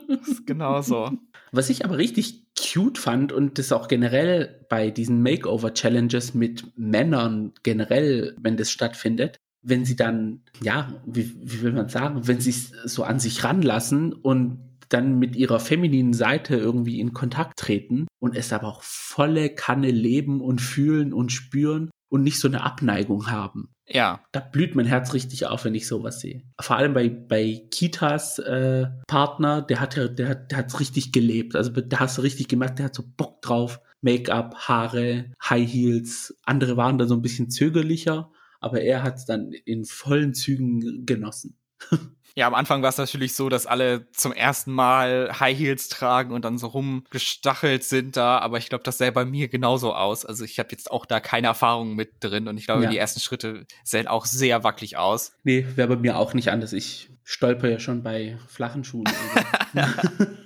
Das ist genau so. Was ich aber richtig cute fand und das auch generell bei diesen Makeover-Challenges mit Männern generell, wenn das stattfindet, wenn sie dann, ja, wie, wie will man sagen, wenn sie es so an sich ranlassen und dann mit ihrer femininen Seite irgendwie in Kontakt treten und es aber auch volle Kanne leben und fühlen und spüren und nicht so eine Abneigung haben. Ja. Da blüht mein Herz richtig auf, wenn ich sowas sehe. Vor allem bei, bei Kitas äh, Partner, der hat ja, der, der hat's richtig gelebt. Also da hast du richtig gemerkt, der hat so Bock drauf. Make-up, Haare, High Heels. Andere waren da so ein bisschen zögerlicher, aber er hat's dann in vollen Zügen genossen. Ja, am Anfang war es natürlich so, dass alle zum ersten Mal High Heels tragen und dann so rumgestachelt sind da, aber ich glaube, das sähe bei mir genauso aus. Also ich habe jetzt auch da keine Erfahrung mit drin und ich glaube, ja. die ersten Schritte sehen auch sehr wackelig aus. Nee, wäre bei mir auch nicht anders. Ich stolper ja schon bei flachen Schuhen. Also.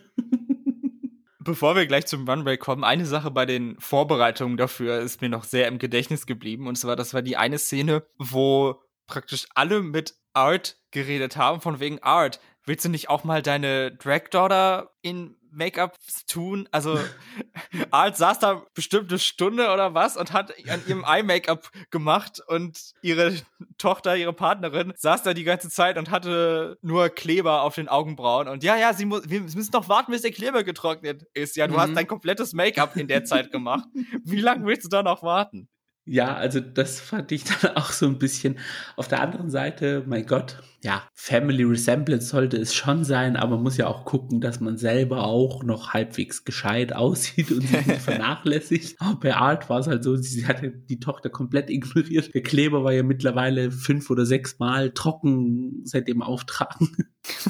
Bevor wir gleich zum Runway kommen, eine Sache bei den Vorbereitungen dafür ist mir noch sehr im Gedächtnis geblieben. Und zwar, das war die eine Szene, wo praktisch alle mit Art geredet haben, von wegen Art. Willst du nicht auch mal deine Drag Daughter in Make-up tun? Also Art saß da bestimmt eine Stunde oder was und hat an ihrem Eye-Make-up gemacht und ihre Tochter, ihre Partnerin, saß da die ganze Zeit und hatte nur Kleber auf den Augenbrauen. Und ja, ja, sie muss, wir müssen noch warten, bis der Kleber getrocknet ist. Ja, du mhm. hast dein komplettes Make-up in der Zeit gemacht. Wie lange willst du da noch warten? Ja, also das fand ich dann auch so ein bisschen. Auf der anderen Seite, mein Gott, ja, Family Resemblance sollte es schon sein, aber man muss ja auch gucken, dass man selber auch noch halbwegs gescheit aussieht und sich nicht vernachlässigt. Aber bei Art war es halt so, sie hatte die Tochter komplett ignoriert. Der Kleber war ja mittlerweile fünf oder sechs Mal trocken seit dem Auftragen.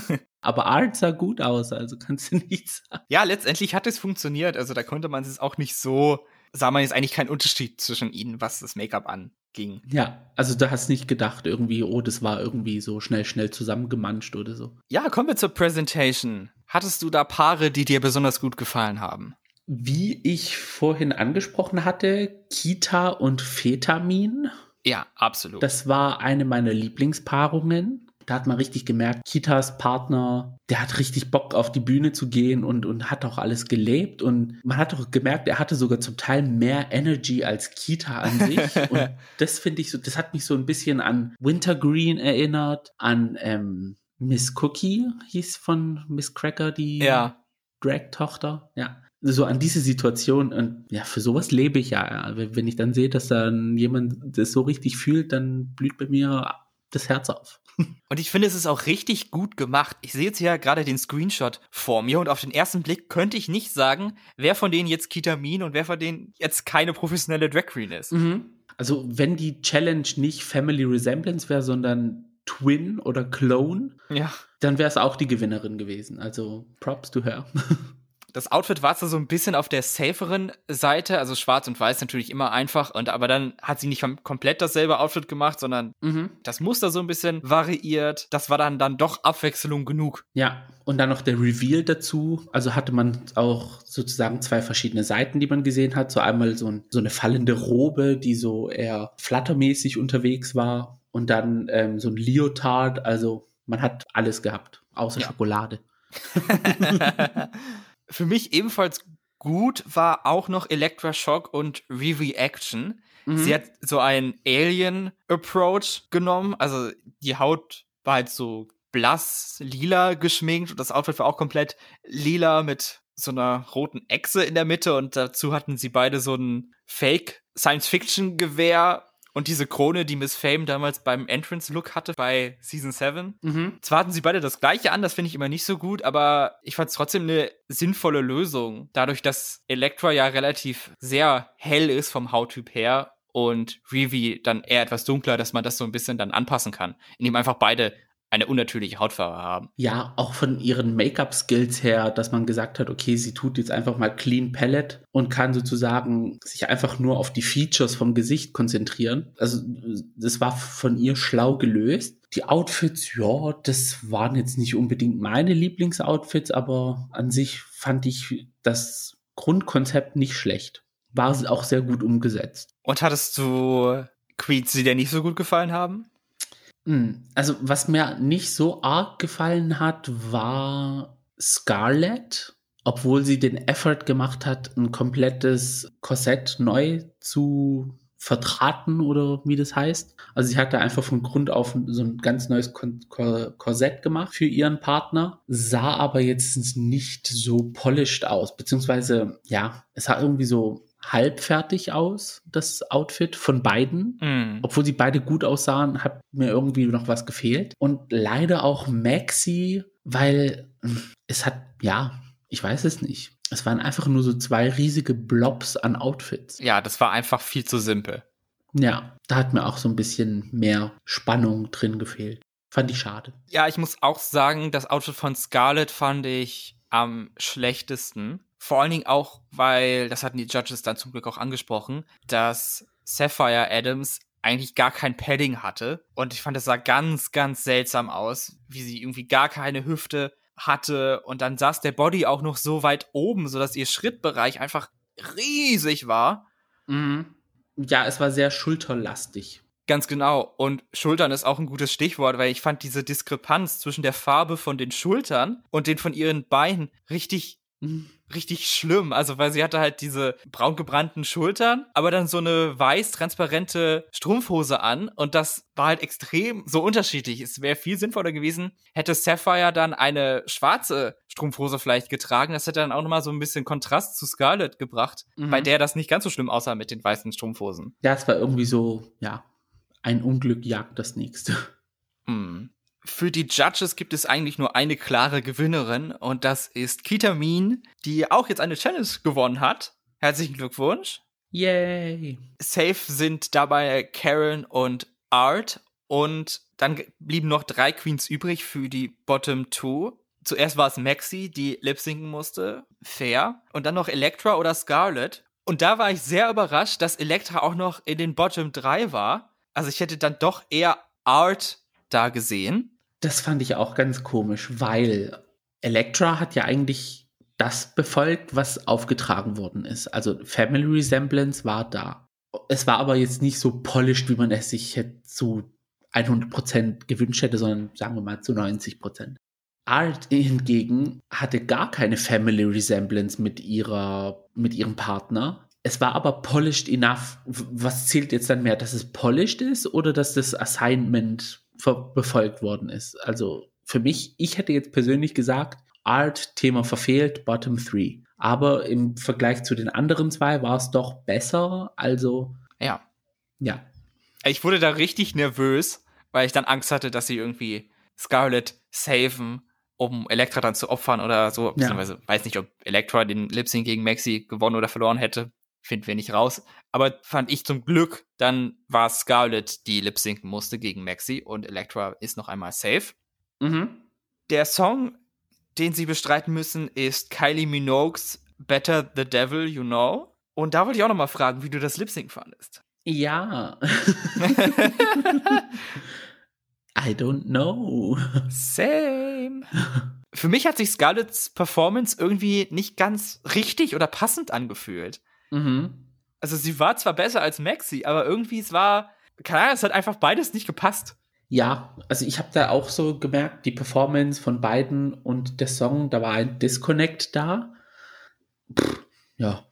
Aber Art sah gut aus, also kannst du nichts sagen. Ja, letztendlich hat es funktioniert. Also da konnte man es auch nicht so sah man jetzt eigentlich keinen Unterschied zwischen ihnen, was das Make-up anging. Ja, also da hast nicht gedacht irgendwie, oh, das war irgendwie so schnell, schnell zusammengemanscht oder so. Ja, kommen wir zur Presentation. Hattest du da Paare, die dir besonders gut gefallen haben? Wie ich vorhin angesprochen hatte, Kita und Fetamin. Ja, absolut. Das war eine meiner Lieblingspaarungen. Da hat man richtig gemerkt, Kitas Partner, der hat richtig Bock auf die Bühne zu gehen und, und hat auch alles gelebt. Und man hat auch gemerkt, er hatte sogar zum Teil mehr Energy als Kita an sich. und das finde ich so, das hat mich so ein bisschen an Wintergreen erinnert, an ähm, Miss Cookie hieß von Miss Cracker, die ja. Drag-Tochter. Ja so an diese Situation und ja, für sowas lebe ich ja. Wenn ich dann sehe, dass dann jemand das so richtig fühlt, dann blüht bei mir das Herz auf. Und ich finde, es ist auch richtig gut gemacht. Ich sehe jetzt hier gerade den Screenshot vor mir und auf den ersten Blick könnte ich nicht sagen, wer von denen jetzt Kitamin und wer von denen jetzt keine professionelle Drag Queen ist. Mhm. Also, wenn die Challenge nicht Family Resemblance wäre, sondern Twin oder Clone, ja. dann wäre es auch die Gewinnerin gewesen. Also, Props to her. das Outfit war so ein bisschen auf der saferen Seite, also schwarz und weiß natürlich immer einfach, und aber dann hat sie nicht komplett dasselbe Outfit gemacht, sondern mhm. das Muster so ein bisschen variiert. Das war dann dann doch Abwechslung genug. Ja, und dann noch der Reveal dazu. Also hatte man auch sozusagen zwei verschiedene Seiten, die man gesehen hat. So einmal so, ein, so eine fallende Robe, die so eher flattermäßig unterwegs war, und dann ähm, so ein Leotard. Also man hat alles gehabt, außer ja. Schokolade. Für mich ebenfalls gut war auch noch Electra Shock und Re-Reaction. Mhm. Sie hat so einen Alien-Approach genommen. Also die Haut war halt so blass lila geschminkt und das Outfit war auch komplett lila mit so einer roten Echse in der Mitte und dazu hatten sie beide so ein Fake Science-Fiction-Gewehr und diese Krone, die Miss Fame damals beim Entrance-Look hatte bei Season 7. Mhm. Zwar hatten sie beide das gleiche an, das finde ich immer nicht so gut, aber ich fand es trotzdem eine sinnvolle Lösung. Dadurch, dass Elektra ja relativ sehr hell ist vom Hauttyp her und Rivi dann eher etwas dunkler, dass man das so ein bisschen dann anpassen kann, indem einfach beide eine unnatürliche Hautfarbe haben. Ja, auch von ihren Make-up-Skills her, dass man gesagt hat, okay, sie tut jetzt einfach mal Clean Palette und kann sozusagen sich einfach nur auf die Features vom Gesicht konzentrieren. Also das war von ihr schlau gelöst. Die Outfits, ja, das waren jetzt nicht unbedingt meine Lieblingsoutfits, aber an sich fand ich das Grundkonzept nicht schlecht. War auch sehr gut umgesetzt. Und hattest du Queens, die dir nicht so gut gefallen haben? Hm, also, was mir nicht so arg gefallen hat, war Scarlett obwohl sie den Effort gemacht hat, ein komplettes Korsett neu zu vertraten oder wie das heißt. Also sie hat da einfach von Grund auf so ein ganz neues Korsett gemacht für ihren Partner, sah aber jetzt nicht so polished aus, beziehungsweise ja, es sah irgendwie so halbfertig aus, das Outfit von beiden. Mm. Obwohl sie beide gut aussahen, hat mir irgendwie noch was gefehlt. Und leider auch Maxi, weil es hat, ja, ich weiß es nicht. Es waren einfach nur so zwei riesige Blobs an Outfits. Ja, das war einfach viel zu simpel. Ja, da hat mir auch so ein bisschen mehr Spannung drin gefehlt. Fand ich schade. Ja, ich muss auch sagen, das Outfit von Scarlett fand ich am schlechtesten. Vor allen Dingen auch, weil, das hatten die Judges dann zum Glück auch angesprochen, dass Sapphire Adams eigentlich gar kein Padding hatte. Und ich fand, das sah ganz, ganz seltsam aus, wie sie irgendwie gar keine Hüfte hatte. Und dann saß der Body auch noch so weit oben, sodass ihr Schrittbereich einfach riesig war. Mhm. Ja, es war sehr schulterlastig. Ganz genau. Und Schultern ist auch ein gutes Stichwort, weil ich fand diese Diskrepanz zwischen der Farbe von den Schultern und den von ihren Beinen richtig mhm richtig schlimm. Also, weil sie hatte halt diese braun gebrannten Schultern, aber dann so eine weiß transparente Strumpfhose an und das war halt extrem so unterschiedlich. Es wäre viel sinnvoller gewesen, hätte Sapphire dann eine schwarze Strumpfhose vielleicht getragen. Das hätte dann auch nochmal so ein bisschen Kontrast zu Scarlett gebracht, mhm. bei der das nicht ganz so schlimm aussah mit den weißen Strumpfhosen. Ja, es war irgendwie so, ja, ein Unglück jagt das nächste. Hm. Für die Judges gibt es eigentlich nur eine klare Gewinnerin und das ist Kitamin, die auch jetzt eine Challenge gewonnen hat. Herzlichen Glückwunsch. Yay. Safe sind dabei Karen und Art und dann blieben noch drei Queens übrig für die Bottom Two. Zuerst war es Maxi, die lip sinken musste. Fair. Und dann noch Elektra oder Scarlett. Und da war ich sehr überrascht, dass Elektra auch noch in den Bottom 3 war. Also ich hätte dann doch eher Art da gesehen. Das fand ich auch ganz komisch, weil Elektra hat ja eigentlich das befolgt, was aufgetragen worden ist. Also Family Resemblance war da. Es war aber jetzt nicht so polished, wie man es sich zu 100% gewünscht hätte, sondern sagen wir mal zu 90%. Art hingegen hatte gar keine Family Resemblance mit ihrer, mit ihrem Partner. Es war aber polished enough. Was zählt jetzt dann mehr, dass es polished ist oder dass das Assignment befolgt worden ist. Also für mich, ich hätte jetzt persönlich gesagt, Art, Thema verfehlt, Bottom 3. Aber im Vergleich zu den anderen zwei war es doch besser. Also. Ja. Ja. Ich wurde da richtig nervös, weil ich dann Angst hatte, dass sie irgendwie Scarlett saven, um Elektra dann zu opfern oder so. Beziehungsweise weiß nicht, ob Elektra den Lip Sync gegen Maxi gewonnen oder verloren hätte finden wir nicht raus. Aber fand ich zum Glück, dann war Scarlett, die lip sinken musste gegen Maxi und Elektra ist noch einmal safe. Mhm. Der Song, den sie bestreiten müssen, ist Kylie Minogue's Better the Devil You Know. Und da wollte ich auch noch mal fragen, wie du das lip sync fandest. Ja. I don't know. Same. Für mich hat sich Scarletts Performance irgendwie nicht ganz richtig oder passend angefühlt. Mhm. Also sie war zwar besser als Maxi, aber irgendwie es war, keine Ahnung, es hat einfach beides nicht gepasst. Ja, also ich habe da auch so gemerkt, die Performance von beiden und der Song, da war ein Disconnect da. Pff, ja,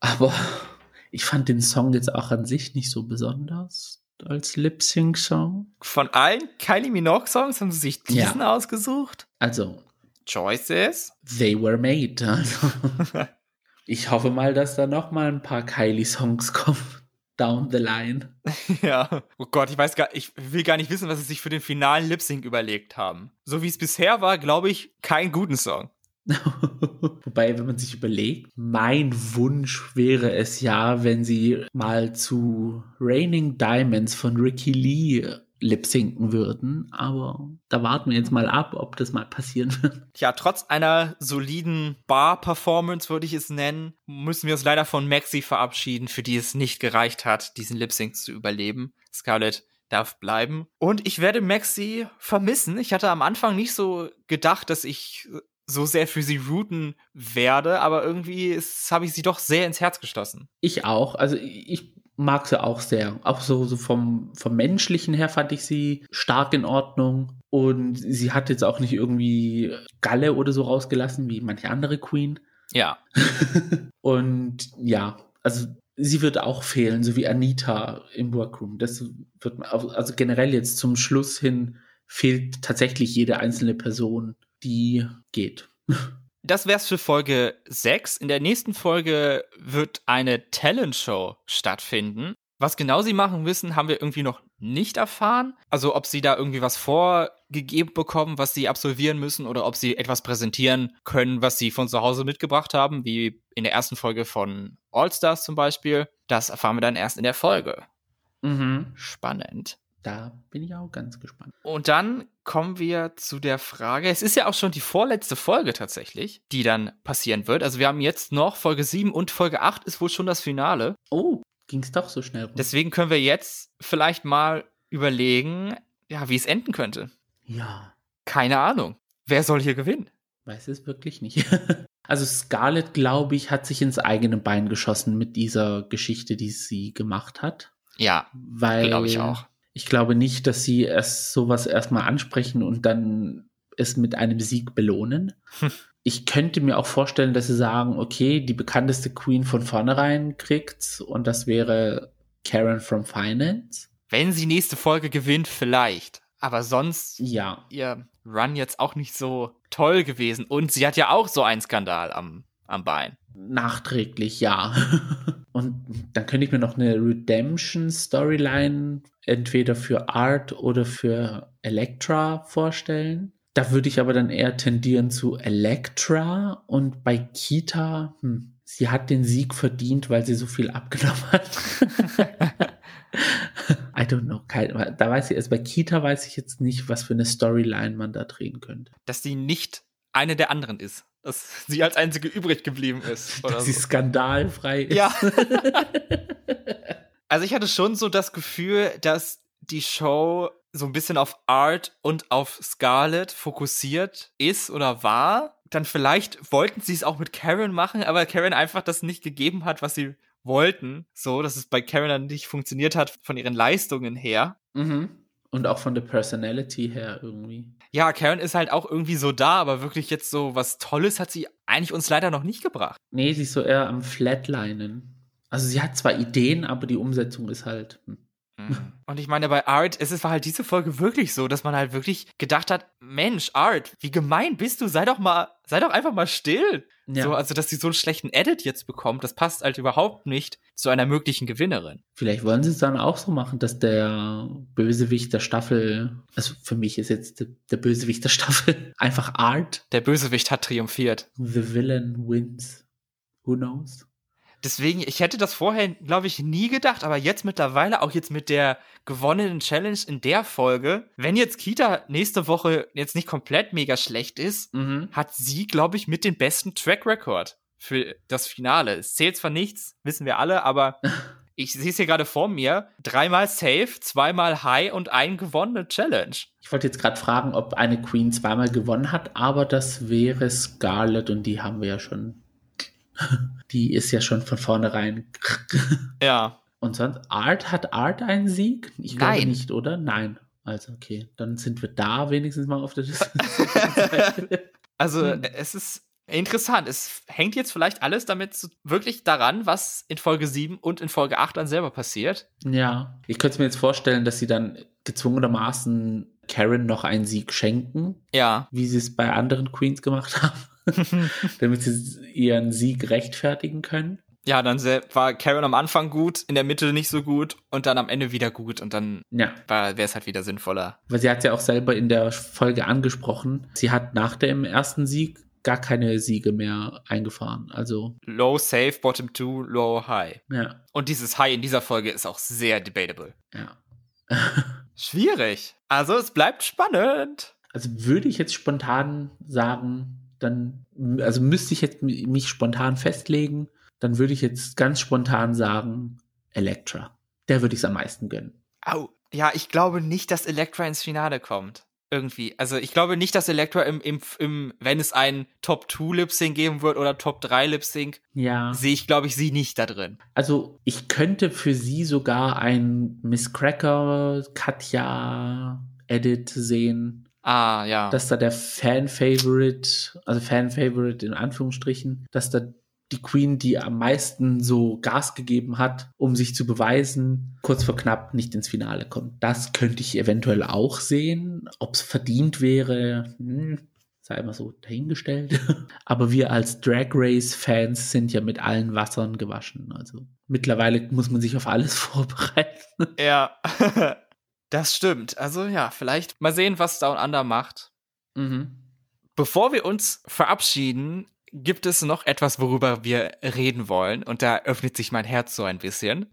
aber ich fand den Song jetzt auch an sich nicht so besonders als Lip-Sync-Song. Von allen Kylie Minogue-Songs haben sie sich diesen ja. ausgesucht? Also. Choices? They were made. Also. Ich hoffe mal, dass da noch mal ein paar Kylie-Songs kommen. Down the line. Ja. Oh Gott, ich weiß gar ich will gar nicht wissen, was sie sich für den finalen Lip Sync überlegt haben. So wie es bisher war, glaube ich, keinen guten Song. Wobei, wenn man sich überlegt, mein Wunsch wäre es ja, wenn sie mal zu Raining Diamonds von Ricky Lee lip sinken würden. Aber da warten wir jetzt mal ab, ob das mal passieren wird. Ja, trotz einer soliden Bar-Performance, würde ich es nennen, müssen wir uns leider von Maxi verabschieden, für die es nicht gereicht hat, diesen Lip Sync zu überleben. Scarlett darf bleiben. Und ich werde Maxi vermissen. Ich hatte am Anfang nicht so gedacht, dass ich so sehr für sie routen werde, aber irgendwie habe ich sie doch sehr ins Herz geschlossen. Ich auch. Also ich mag sie auch sehr. Auch so, so vom, vom Menschlichen her fand ich sie stark in Ordnung. Und sie hat jetzt auch nicht irgendwie Galle oder so rausgelassen, wie manche andere Queen. Ja. und ja, also sie wird auch fehlen, so wie Anita im Workroom. Das wird also generell jetzt zum Schluss hin fehlt tatsächlich jede einzelne Person, die geht. Das wär's für Folge 6. In der nächsten Folge wird eine Talent-Show stattfinden. Was genau sie machen müssen, haben wir irgendwie noch nicht erfahren. Also ob sie da irgendwie was vorgegeben bekommen, was sie absolvieren müssen, oder ob sie etwas präsentieren können, was sie von zu Hause mitgebracht haben, wie in der ersten Folge von All Stars zum Beispiel. Das erfahren wir dann erst in der Folge. Mhm. Spannend. Da bin ich auch ganz gespannt. Und dann kommen wir zu der Frage, es ist ja auch schon die vorletzte Folge tatsächlich, die dann passieren wird. Also wir haben jetzt noch Folge 7 und Folge 8 ist wohl schon das Finale. Oh, ging es doch so schnell. Rum. Deswegen können wir jetzt vielleicht mal überlegen, ja, wie es enden könnte. Ja. Keine Ahnung. Wer soll hier gewinnen? Weiß es wirklich nicht. also Scarlett, glaube ich, hat sich ins eigene Bein geschossen mit dieser Geschichte, die sie gemacht hat. Ja, glaube ich auch ich glaube nicht, dass sie erst sowas erstmal ansprechen und dann es mit einem Sieg belohnen. Hm. Ich könnte mir auch vorstellen, dass sie sagen, okay, die bekannteste Queen von vornherein kriegt und das wäre Karen from Finance. Wenn sie nächste Folge gewinnt, vielleicht. Aber sonst ja. ihr Run jetzt auch nicht so toll gewesen. Und sie hat ja auch so einen Skandal am, am Bein. Nachträglich, ja. Und dann könnte ich mir noch eine Redemption-Storyline entweder für Art oder für Elektra vorstellen. Da würde ich aber dann eher tendieren zu Elektra und bei Kita, hm, sie hat den Sieg verdient, weil sie so viel abgenommen hat. I don't know. Kein, da weiß ich, also bei Kita weiß ich jetzt nicht, was für eine Storyline man da drehen könnte. Dass sie nicht eine der anderen ist dass sie als einzige übrig geblieben ist. Oder dass so. sie skandalfrei ist. Ja. also ich hatte schon so das Gefühl, dass die Show so ein bisschen auf Art und auf Scarlett fokussiert ist oder war. Dann vielleicht wollten sie es auch mit Karen machen, aber Karen einfach das nicht gegeben hat, was sie wollten. So, dass es bei Karen dann nicht funktioniert hat von ihren Leistungen her. Mhm. Und auch von der Personality her irgendwie. Ja, Karen ist halt auch irgendwie so da, aber wirklich jetzt so was Tolles hat sie eigentlich uns leider noch nicht gebracht. Nee, sie ist so eher am Flatlinen. Also sie hat zwar Ideen, aber die Umsetzung ist halt. Hm. Mhm. Und ich meine, bei Art, es war halt diese Folge wirklich so, dass man halt wirklich gedacht hat, Mensch, Art, wie gemein bist du? Sei doch mal, sei doch einfach mal still. Ja. So, also, dass sie so einen schlechten Edit jetzt bekommt, das passt halt überhaupt nicht zu einer möglichen Gewinnerin. Vielleicht wollen sie es dann auch so machen, dass der Bösewicht der Staffel, also für mich ist jetzt der, der Bösewicht der Staffel einfach Art. Der Bösewicht hat triumphiert. The villain wins. Who knows? Deswegen, ich hätte das vorher, glaube ich, nie gedacht, aber jetzt mittlerweile, auch jetzt mit der gewonnenen Challenge in der Folge, wenn jetzt Kita nächste Woche jetzt nicht komplett mega schlecht ist, mhm. hat sie, glaube ich, mit den besten Track Record für das Finale. Es zählt zwar nichts, wissen wir alle, aber ich sehe es hier gerade vor mir. Dreimal Safe, zweimal High und ein gewonnene Challenge. Ich wollte jetzt gerade fragen, ob eine Queen zweimal gewonnen hat, aber das wäre Scarlett und die haben wir ja schon die ist ja schon von vornherein. ja. Und sonst, Art, hat Art einen Sieg? Ich glaube Nein. nicht, oder? Nein. Also, okay. Dann sind wir da wenigstens mal auf der Seite. also, hm. es ist interessant. Es hängt jetzt vielleicht alles damit wirklich daran, was in Folge 7 und in Folge 8 dann selber passiert. Ja. Ich könnte mir jetzt vorstellen, dass sie dann gezwungenermaßen Karen noch einen Sieg schenken. Ja. Wie sie es bei anderen Queens gemacht haben. damit sie ihren Sieg rechtfertigen können. Ja, dann war Karen am Anfang gut, in der Mitte nicht so gut und dann am Ende wieder gut und dann ja. wäre es halt wieder sinnvoller. Weil sie hat ja auch selber in der Folge angesprochen, sie hat nach dem ersten Sieg gar keine Siege mehr eingefahren. Also Low Safe, Bottom Two, Low High. Ja. Und dieses High in dieser Folge ist auch sehr debatable. Ja. Schwierig. Also es bleibt spannend. Also würde ich jetzt spontan sagen, dann, also müsste ich jetzt mich spontan festlegen, dann würde ich jetzt ganz spontan sagen, Elektra. Der würde ich es am meisten gönnen. Au, ja, ich glaube nicht, dass Elektra ins Finale kommt. Irgendwie. Also ich glaube nicht, dass Elektra im, im, im wenn es ein Top 2 Lip Sync geben wird oder Top 3 Lip Sync, ja. sehe ich, glaube ich, sie nicht da drin. Also ich könnte für sie sogar ein Miss Cracker, Katja Edit sehen Ah, ja. Dass da der Fan-Favorite, also Fan-Favorite in Anführungsstrichen, dass da die Queen, die am meisten so Gas gegeben hat, um sich zu beweisen, kurz vor knapp nicht ins Finale kommt. Das könnte ich eventuell auch sehen. Ob es verdient wäre, hm, sei immer so dahingestellt. Aber wir als Drag Race-Fans sind ja mit allen Wassern gewaschen. Also mittlerweile muss man sich auf alles vorbereiten. Ja, das stimmt. Also ja, vielleicht mal sehen, was Down Under macht. Mhm. Bevor wir uns verabschieden, gibt es noch etwas, worüber wir reden wollen. Und da öffnet sich mein Herz so ein bisschen.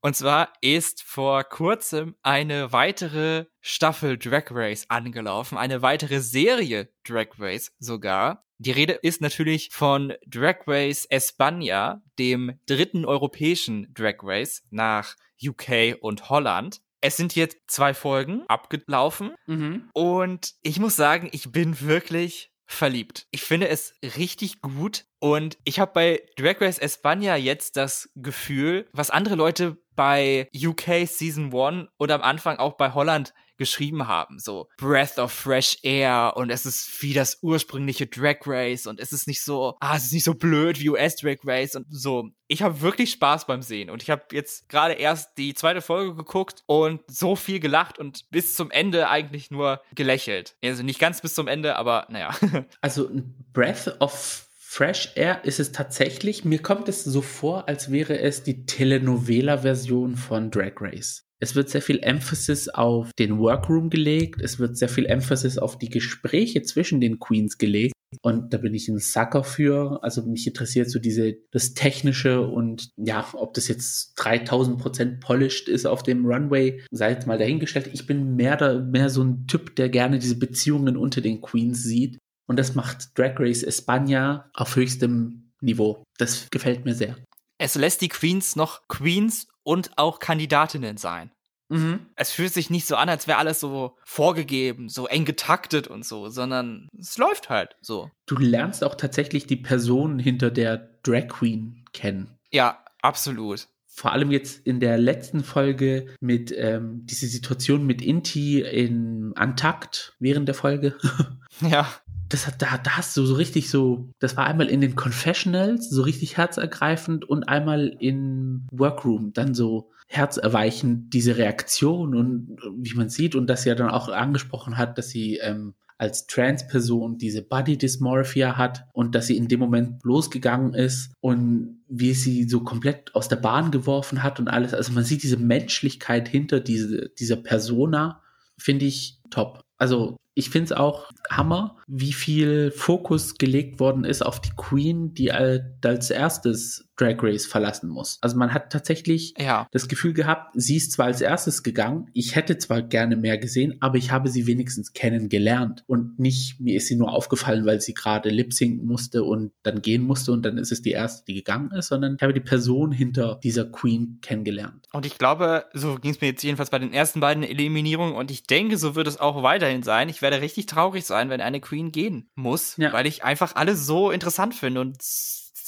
Und zwar ist vor kurzem eine weitere Staffel Drag Race angelaufen, eine weitere Serie Drag Race sogar. Die Rede ist natürlich von Drag Race España, dem dritten europäischen Drag Race nach UK und Holland. Es sind jetzt zwei Folgen abgelaufen mhm. und ich muss sagen, ich bin wirklich verliebt. Ich finde es richtig gut und ich habe bei Drag Race España jetzt das Gefühl, was andere Leute bei UK Season 1 oder am Anfang auch bei Holland geschrieben haben. So Breath of Fresh Air und es ist wie das ursprüngliche Drag Race und es ist nicht so, ah, es ist nicht so blöd wie US Drag Race und so. Ich habe wirklich Spaß beim Sehen und ich habe jetzt gerade erst die zweite Folge geguckt und so viel gelacht und bis zum Ende eigentlich nur gelächelt. Also nicht ganz bis zum Ende, aber naja. Also Breath of Fresh Air ist es tatsächlich, mir kommt es so vor, als wäre es die Telenovela-Version von Drag Race. Es wird sehr viel Emphasis auf den Workroom gelegt. Es wird sehr viel Emphasis auf die Gespräche zwischen den Queens gelegt. Und da bin ich ein Sucker für. Also mich interessiert so diese, das Technische und ja, ob das jetzt 3000 Prozent polished ist auf dem Runway, sei jetzt mal dahingestellt. Ich bin mehr, da, mehr so ein Typ, der gerne diese Beziehungen unter den Queens sieht. Und das macht Drag Race España auf höchstem Niveau. Das gefällt mir sehr. Es lässt die Queens noch Queens und auch Kandidatinnen sein. Mhm. Es fühlt sich nicht so an, als wäre alles so vorgegeben, so eng getaktet und so, sondern es läuft halt so. Du lernst auch tatsächlich die Person hinter der Drag Queen kennen. Ja, absolut. Vor allem jetzt in der letzten Folge mit ähm, diese Situation mit Inti in Antakt während der Folge. ja das hat, da, da hast du so richtig so, das war einmal in den Confessionals so richtig herzergreifend und einmal im Workroom dann so herzerweichend diese Reaktion und wie man sieht und das ja dann auch angesprochen hat, dass sie ähm, als Trans-Person diese Body Dysmorphia hat und dass sie in dem Moment losgegangen ist und wie sie so komplett aus der Bahn geworfen hat und alles. Also man sieht diese Menschlichkeit hinter diese, dieser Persona, finde ich top. Also ich finde es auch Hammer, wie viel Fokus gelegt worden ist auf die Queen, die als erstes Drag Race verlassen muss. Also man hat tatsächlich ja. das Gefühl gehabt, sie ist zwar als erstes gegangen, ich hätte zwar gerne mehr gesehen, aber ich habe sie wenigstens kennengelernt und nicht, mir ist sie nur aufgefallen, weil sie gerade lip sinken musste und dann gehen musste und dann ist es die erste, die gegangen ist, sondern ich habe die Person hinter dieser Queen kennengelernt. Und ich glaube, so ging es mir jetzt jedenfalls bei den ersten beiden Eliminierungen und ich denke, so wird es auch weiterhin sein. Ich werde richtig traurig sein, wenn eine Queen gehen muss, ja. weil ich einfach alles so interessant finde und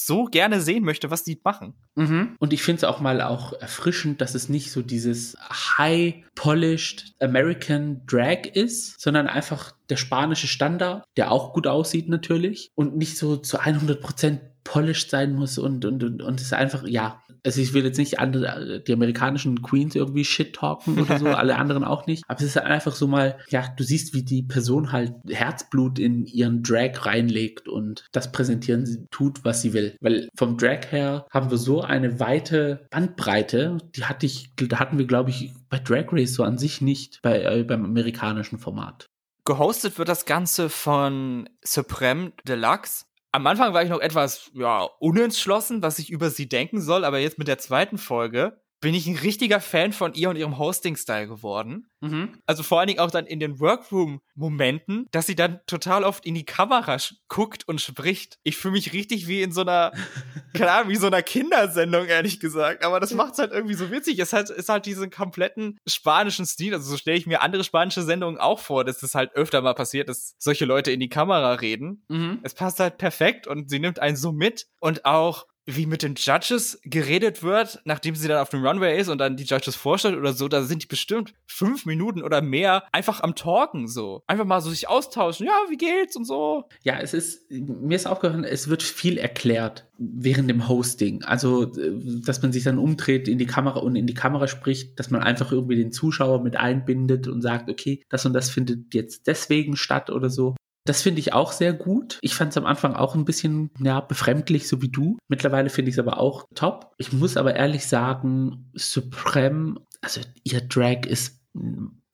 so gerne sehen möchte, was die machen. Mhm. Und ich finde es auch mal auch erfrischend, dass es nicht so dieses high-polished American Drag ist, sondern einfach der spanische Standard, der auch gut aussieht natürlich und nicht so zu 100 Prozent polished sein muss und, und, und, und es einfach, ja, also ich will jetzt nicht andere, die amerikanischen Queens irgendwie shit talken oder so, alle anderen auch nicht. Aber es ist einfach so mal, ja, du siehst, wie die Person halt Herzblut in ihren Drag reinlegt und das präsentieren sie, tut, was sie will. Weil vom Drag her haben wir so eine weite Bandbreite, die hatte ich, da hatten wir, glaube ich, bei Drag Race so an sich nicht bei, äh, beim amerikanischen Format. Gehostet wird das Ganze von Supreme Deluxe am Anfang war ich noch etwas, ja, unentschlossen, was ich über sie denken soll, aber jetzt mit der zweiten Folge bin ich ein richtiger Fan von ihr und ihrem Hosting-Style geworden. Mhm. Also vor allen Dingen auch dann in den Workroom-Momenten, dass sie dann total oft in die Kamera guckt und spricht. Ich fühle mich richtig wie in so einer, klar, wie so einer Kindersendung, ehrlich gesagt. Aber das macht es halt irgendwie so witzig. Es hat, ist halt diesen kompletten spanischen Stil. Also so stelle ich mir andere spanische Sendungen auch vor, dass es halt öfter mal passiert, dass solche Leute in die Kamera reden. Mhm. Es passt halt perfekt und sie nimmt einen so mit. Und auch wie mit den Judges geredet wird, nachdem sie dann auf dem Runway ist und dann die Judges vorstellt oder so, da sind die bestimmt fünf Minuten oder mehr einfach am Talken so. Einfach mal so sich austauschen, ja, wie geht's und so. Ja, es ist, mir ist aufgehört, es wird viel erklärt während dem Hosting. Also, dass man sich dann umdreht in die Kamera und in die Kamera spricht, dass man einfach irgendwie den Zuschauer mit einbindet und sagt, okay, das und das findet jetzt deswegen statt oder so. Das finde ich auch sehr gut. Ich fand es am Anfang auch ein bisschen ja, befremdlich, so wie du. Mittlerweile finde ich es aber auch top. Ich muss aber ehrlich sagen, Supreme, also ihr Drag ist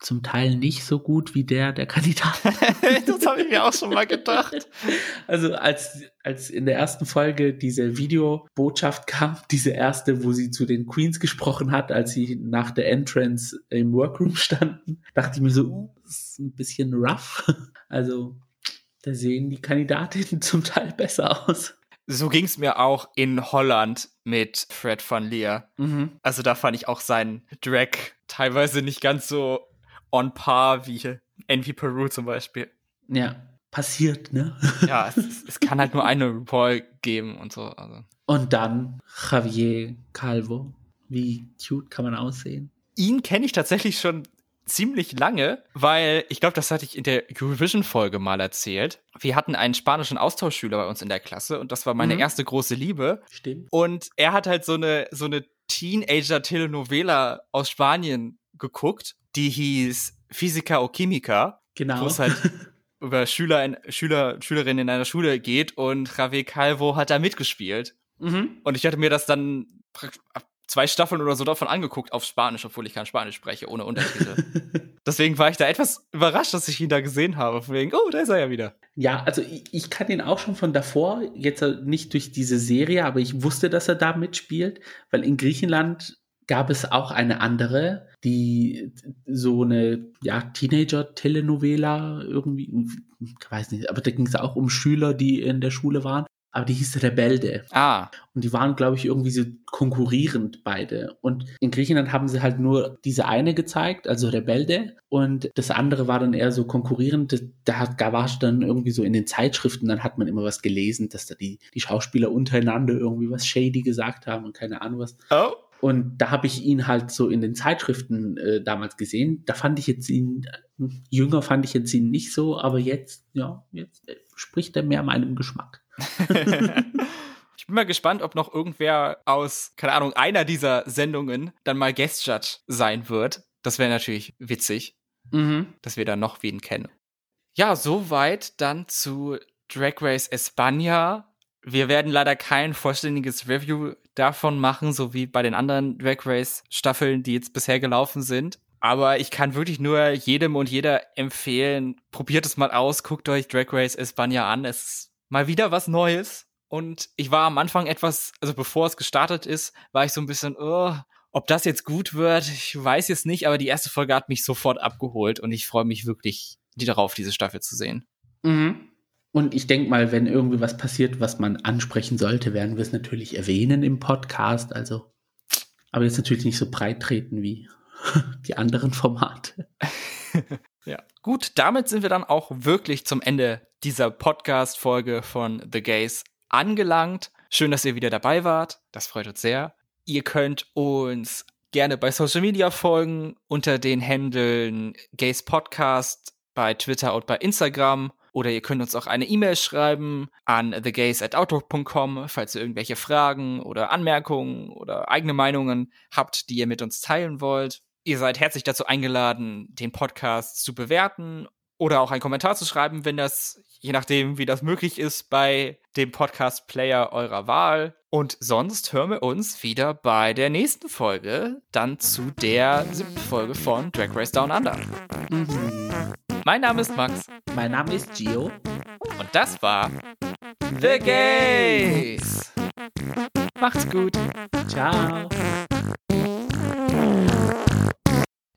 zum Teil nicht so gut wie der der Kandidat. das habe ich mir auch schon mal gedacht. Also als, als in der ersten Folge diese Videobotschaft kam, diese erste, wo sie zu den Queens gesprochen hat, als sie nach der Entrance im Workroom standen, dachte ich mir so, uh, das ist ein bisschen rough. Also da sehen die Kandidatinnen zum Teil besser aus. So ging es mir auch in Holland mit Fred van Leer. Mhm. Also da fand ich auch seinen Drag teilweise nicht ganz so on par wie Envy Peru zum Beispiel. Ja, passiert, ne? ja, es, es, kann halt nur eine RuPaul geben und so. Also. Und dann Javier Calvo. Wie cute kann man aussehen? Ihn kenne ich tatsächlich schon ziemlich lange, weil ich glaube, das hatte ich in der Eurovision-Folge mal erzählt. Wir hatten einen spanischen Austauschschüler bei uns in der Klasse und das war meine mhm. erste große Liebe. Stimmt. Und er hat halt so eine, so eine Teenager-Telenovela aus Spanien geguckt, die hieß Physica o Chimica. Genau. Wo es halt über Schüler, in, Schüler, Schülerinnen in einer Schule geht und Javier Calvo hat da mitgespielt. Mhm. Und ich hatte mir das dann zwei Staffeln oder so davon angeguckt auf Spanisch, obwohl ich kein Spanisch spreche, ohne Untertitel. Deswegen war ich da etwas überrascht, dass ich ihn da gesehen habe. Von wegen, oh, da ist er ja wieder. Ja, also ich, ich kann ihn auch schon von davor, jetzt nicht durch diese Serie, aber ich wusste, dass er da mitspielt, weil in Griechenland gab es auch eine andere, die so eine ja, Teenager-Telenovela irgendwie, ich weiß nicht, aber da ging es auch um Schüler, die in der Schule waren aber die hieß Rebelde. Ah. Und die waren, glaube ich, irgendwie so konkurrierend beide. Und in Griechenland haben sie halt nur diese eine gezeigt, also Rebelde. Und das andere war dann eher so konkurrierend. Da, da war es dann irgendwie so in den Zeitschriften, dann hat man immer was gelesen, dass da die, die Schauspieler untereinander irgendwie was shady gesagt haben und keine Ahnung was. Oh. Und da habe ich ihn halt so in den Zeitschriften äh, damals gesehen. Da fand ich jetzt ihn, jünger fand ich jetzt ihn nicht so, aber jetzt, ja, jetzt äh, spricht er mehr meinem Geschmack. ich bin mal gespannt, ob noch irgendwer aus, keine Ahnung, einer dieser Sendungen dann mal Guest Judge sein wird. Das wäre natürlich witzig, mhm. dass wir da noch wen kennen. Ja, soweit dann zu Drag Race España. Wir werden leider kein vollständiges Review davon machen, so wie bei den anderen Drag Race Staffeln, die jetzt bisher gelaufen sind. Aber ich kann wirklich nur jedem und jeder empfehlen, probiert es mal aus, guckt euch Drag Race España an. Es ist mal wieder was Neues. Und ich war am Anfang etwas, also bevor es gestartet ist, war ich so ein bisschen, oh, ob das jetzt gut wird, ich weiß jetzt nicht, aber die erste Folge hat mich sofort abgeholt und ich freue mich wirklich darauf, diese Staffel zu sehen. Mhm. Und ich denke mal, wenn irgendwie was passiert, was man ansprechen sollte, werden wir es natürlich erwähnen im Podcast. Also, aber jetzt natürlich nicht so breit treten wie die anderen Formate. ja. Gut, damit sind wir dann auch wirklich zum Ende dieser Podcast-Folge von The Gays angelangt. Schön, dass ihr wieder dabei wart. Das freut uns sehr. Ihr könnt uns gerne bei Social Media folgen unter den Händeln Gays Podcast bei Twitter und bei Instagram. Oder ihr könnt uns auch eine E-Mail schreiben an thegays.outlook.com, falls ihr irgendwelche Fragen oder Anmerkungen oder eigene Meinungen habt, die ihr mit uns teilen wollt. Ihr seid herzlich dazu eingeladen, den Podcast zu bewerten oder auch einen Kommentar zu schreiben, wenn das, je nachdem, wie das möglich ist, bei dem Podcast-Player eurer Wahl. Und sonst hören wir uns wieder bei der nächsten Folge, dann zu der siebten Folge von Drag Race Down Under. Mhm. Mein Name ist Max. Mein Name ist Gio. Und das war The Gays. Macht's gut. Ciao.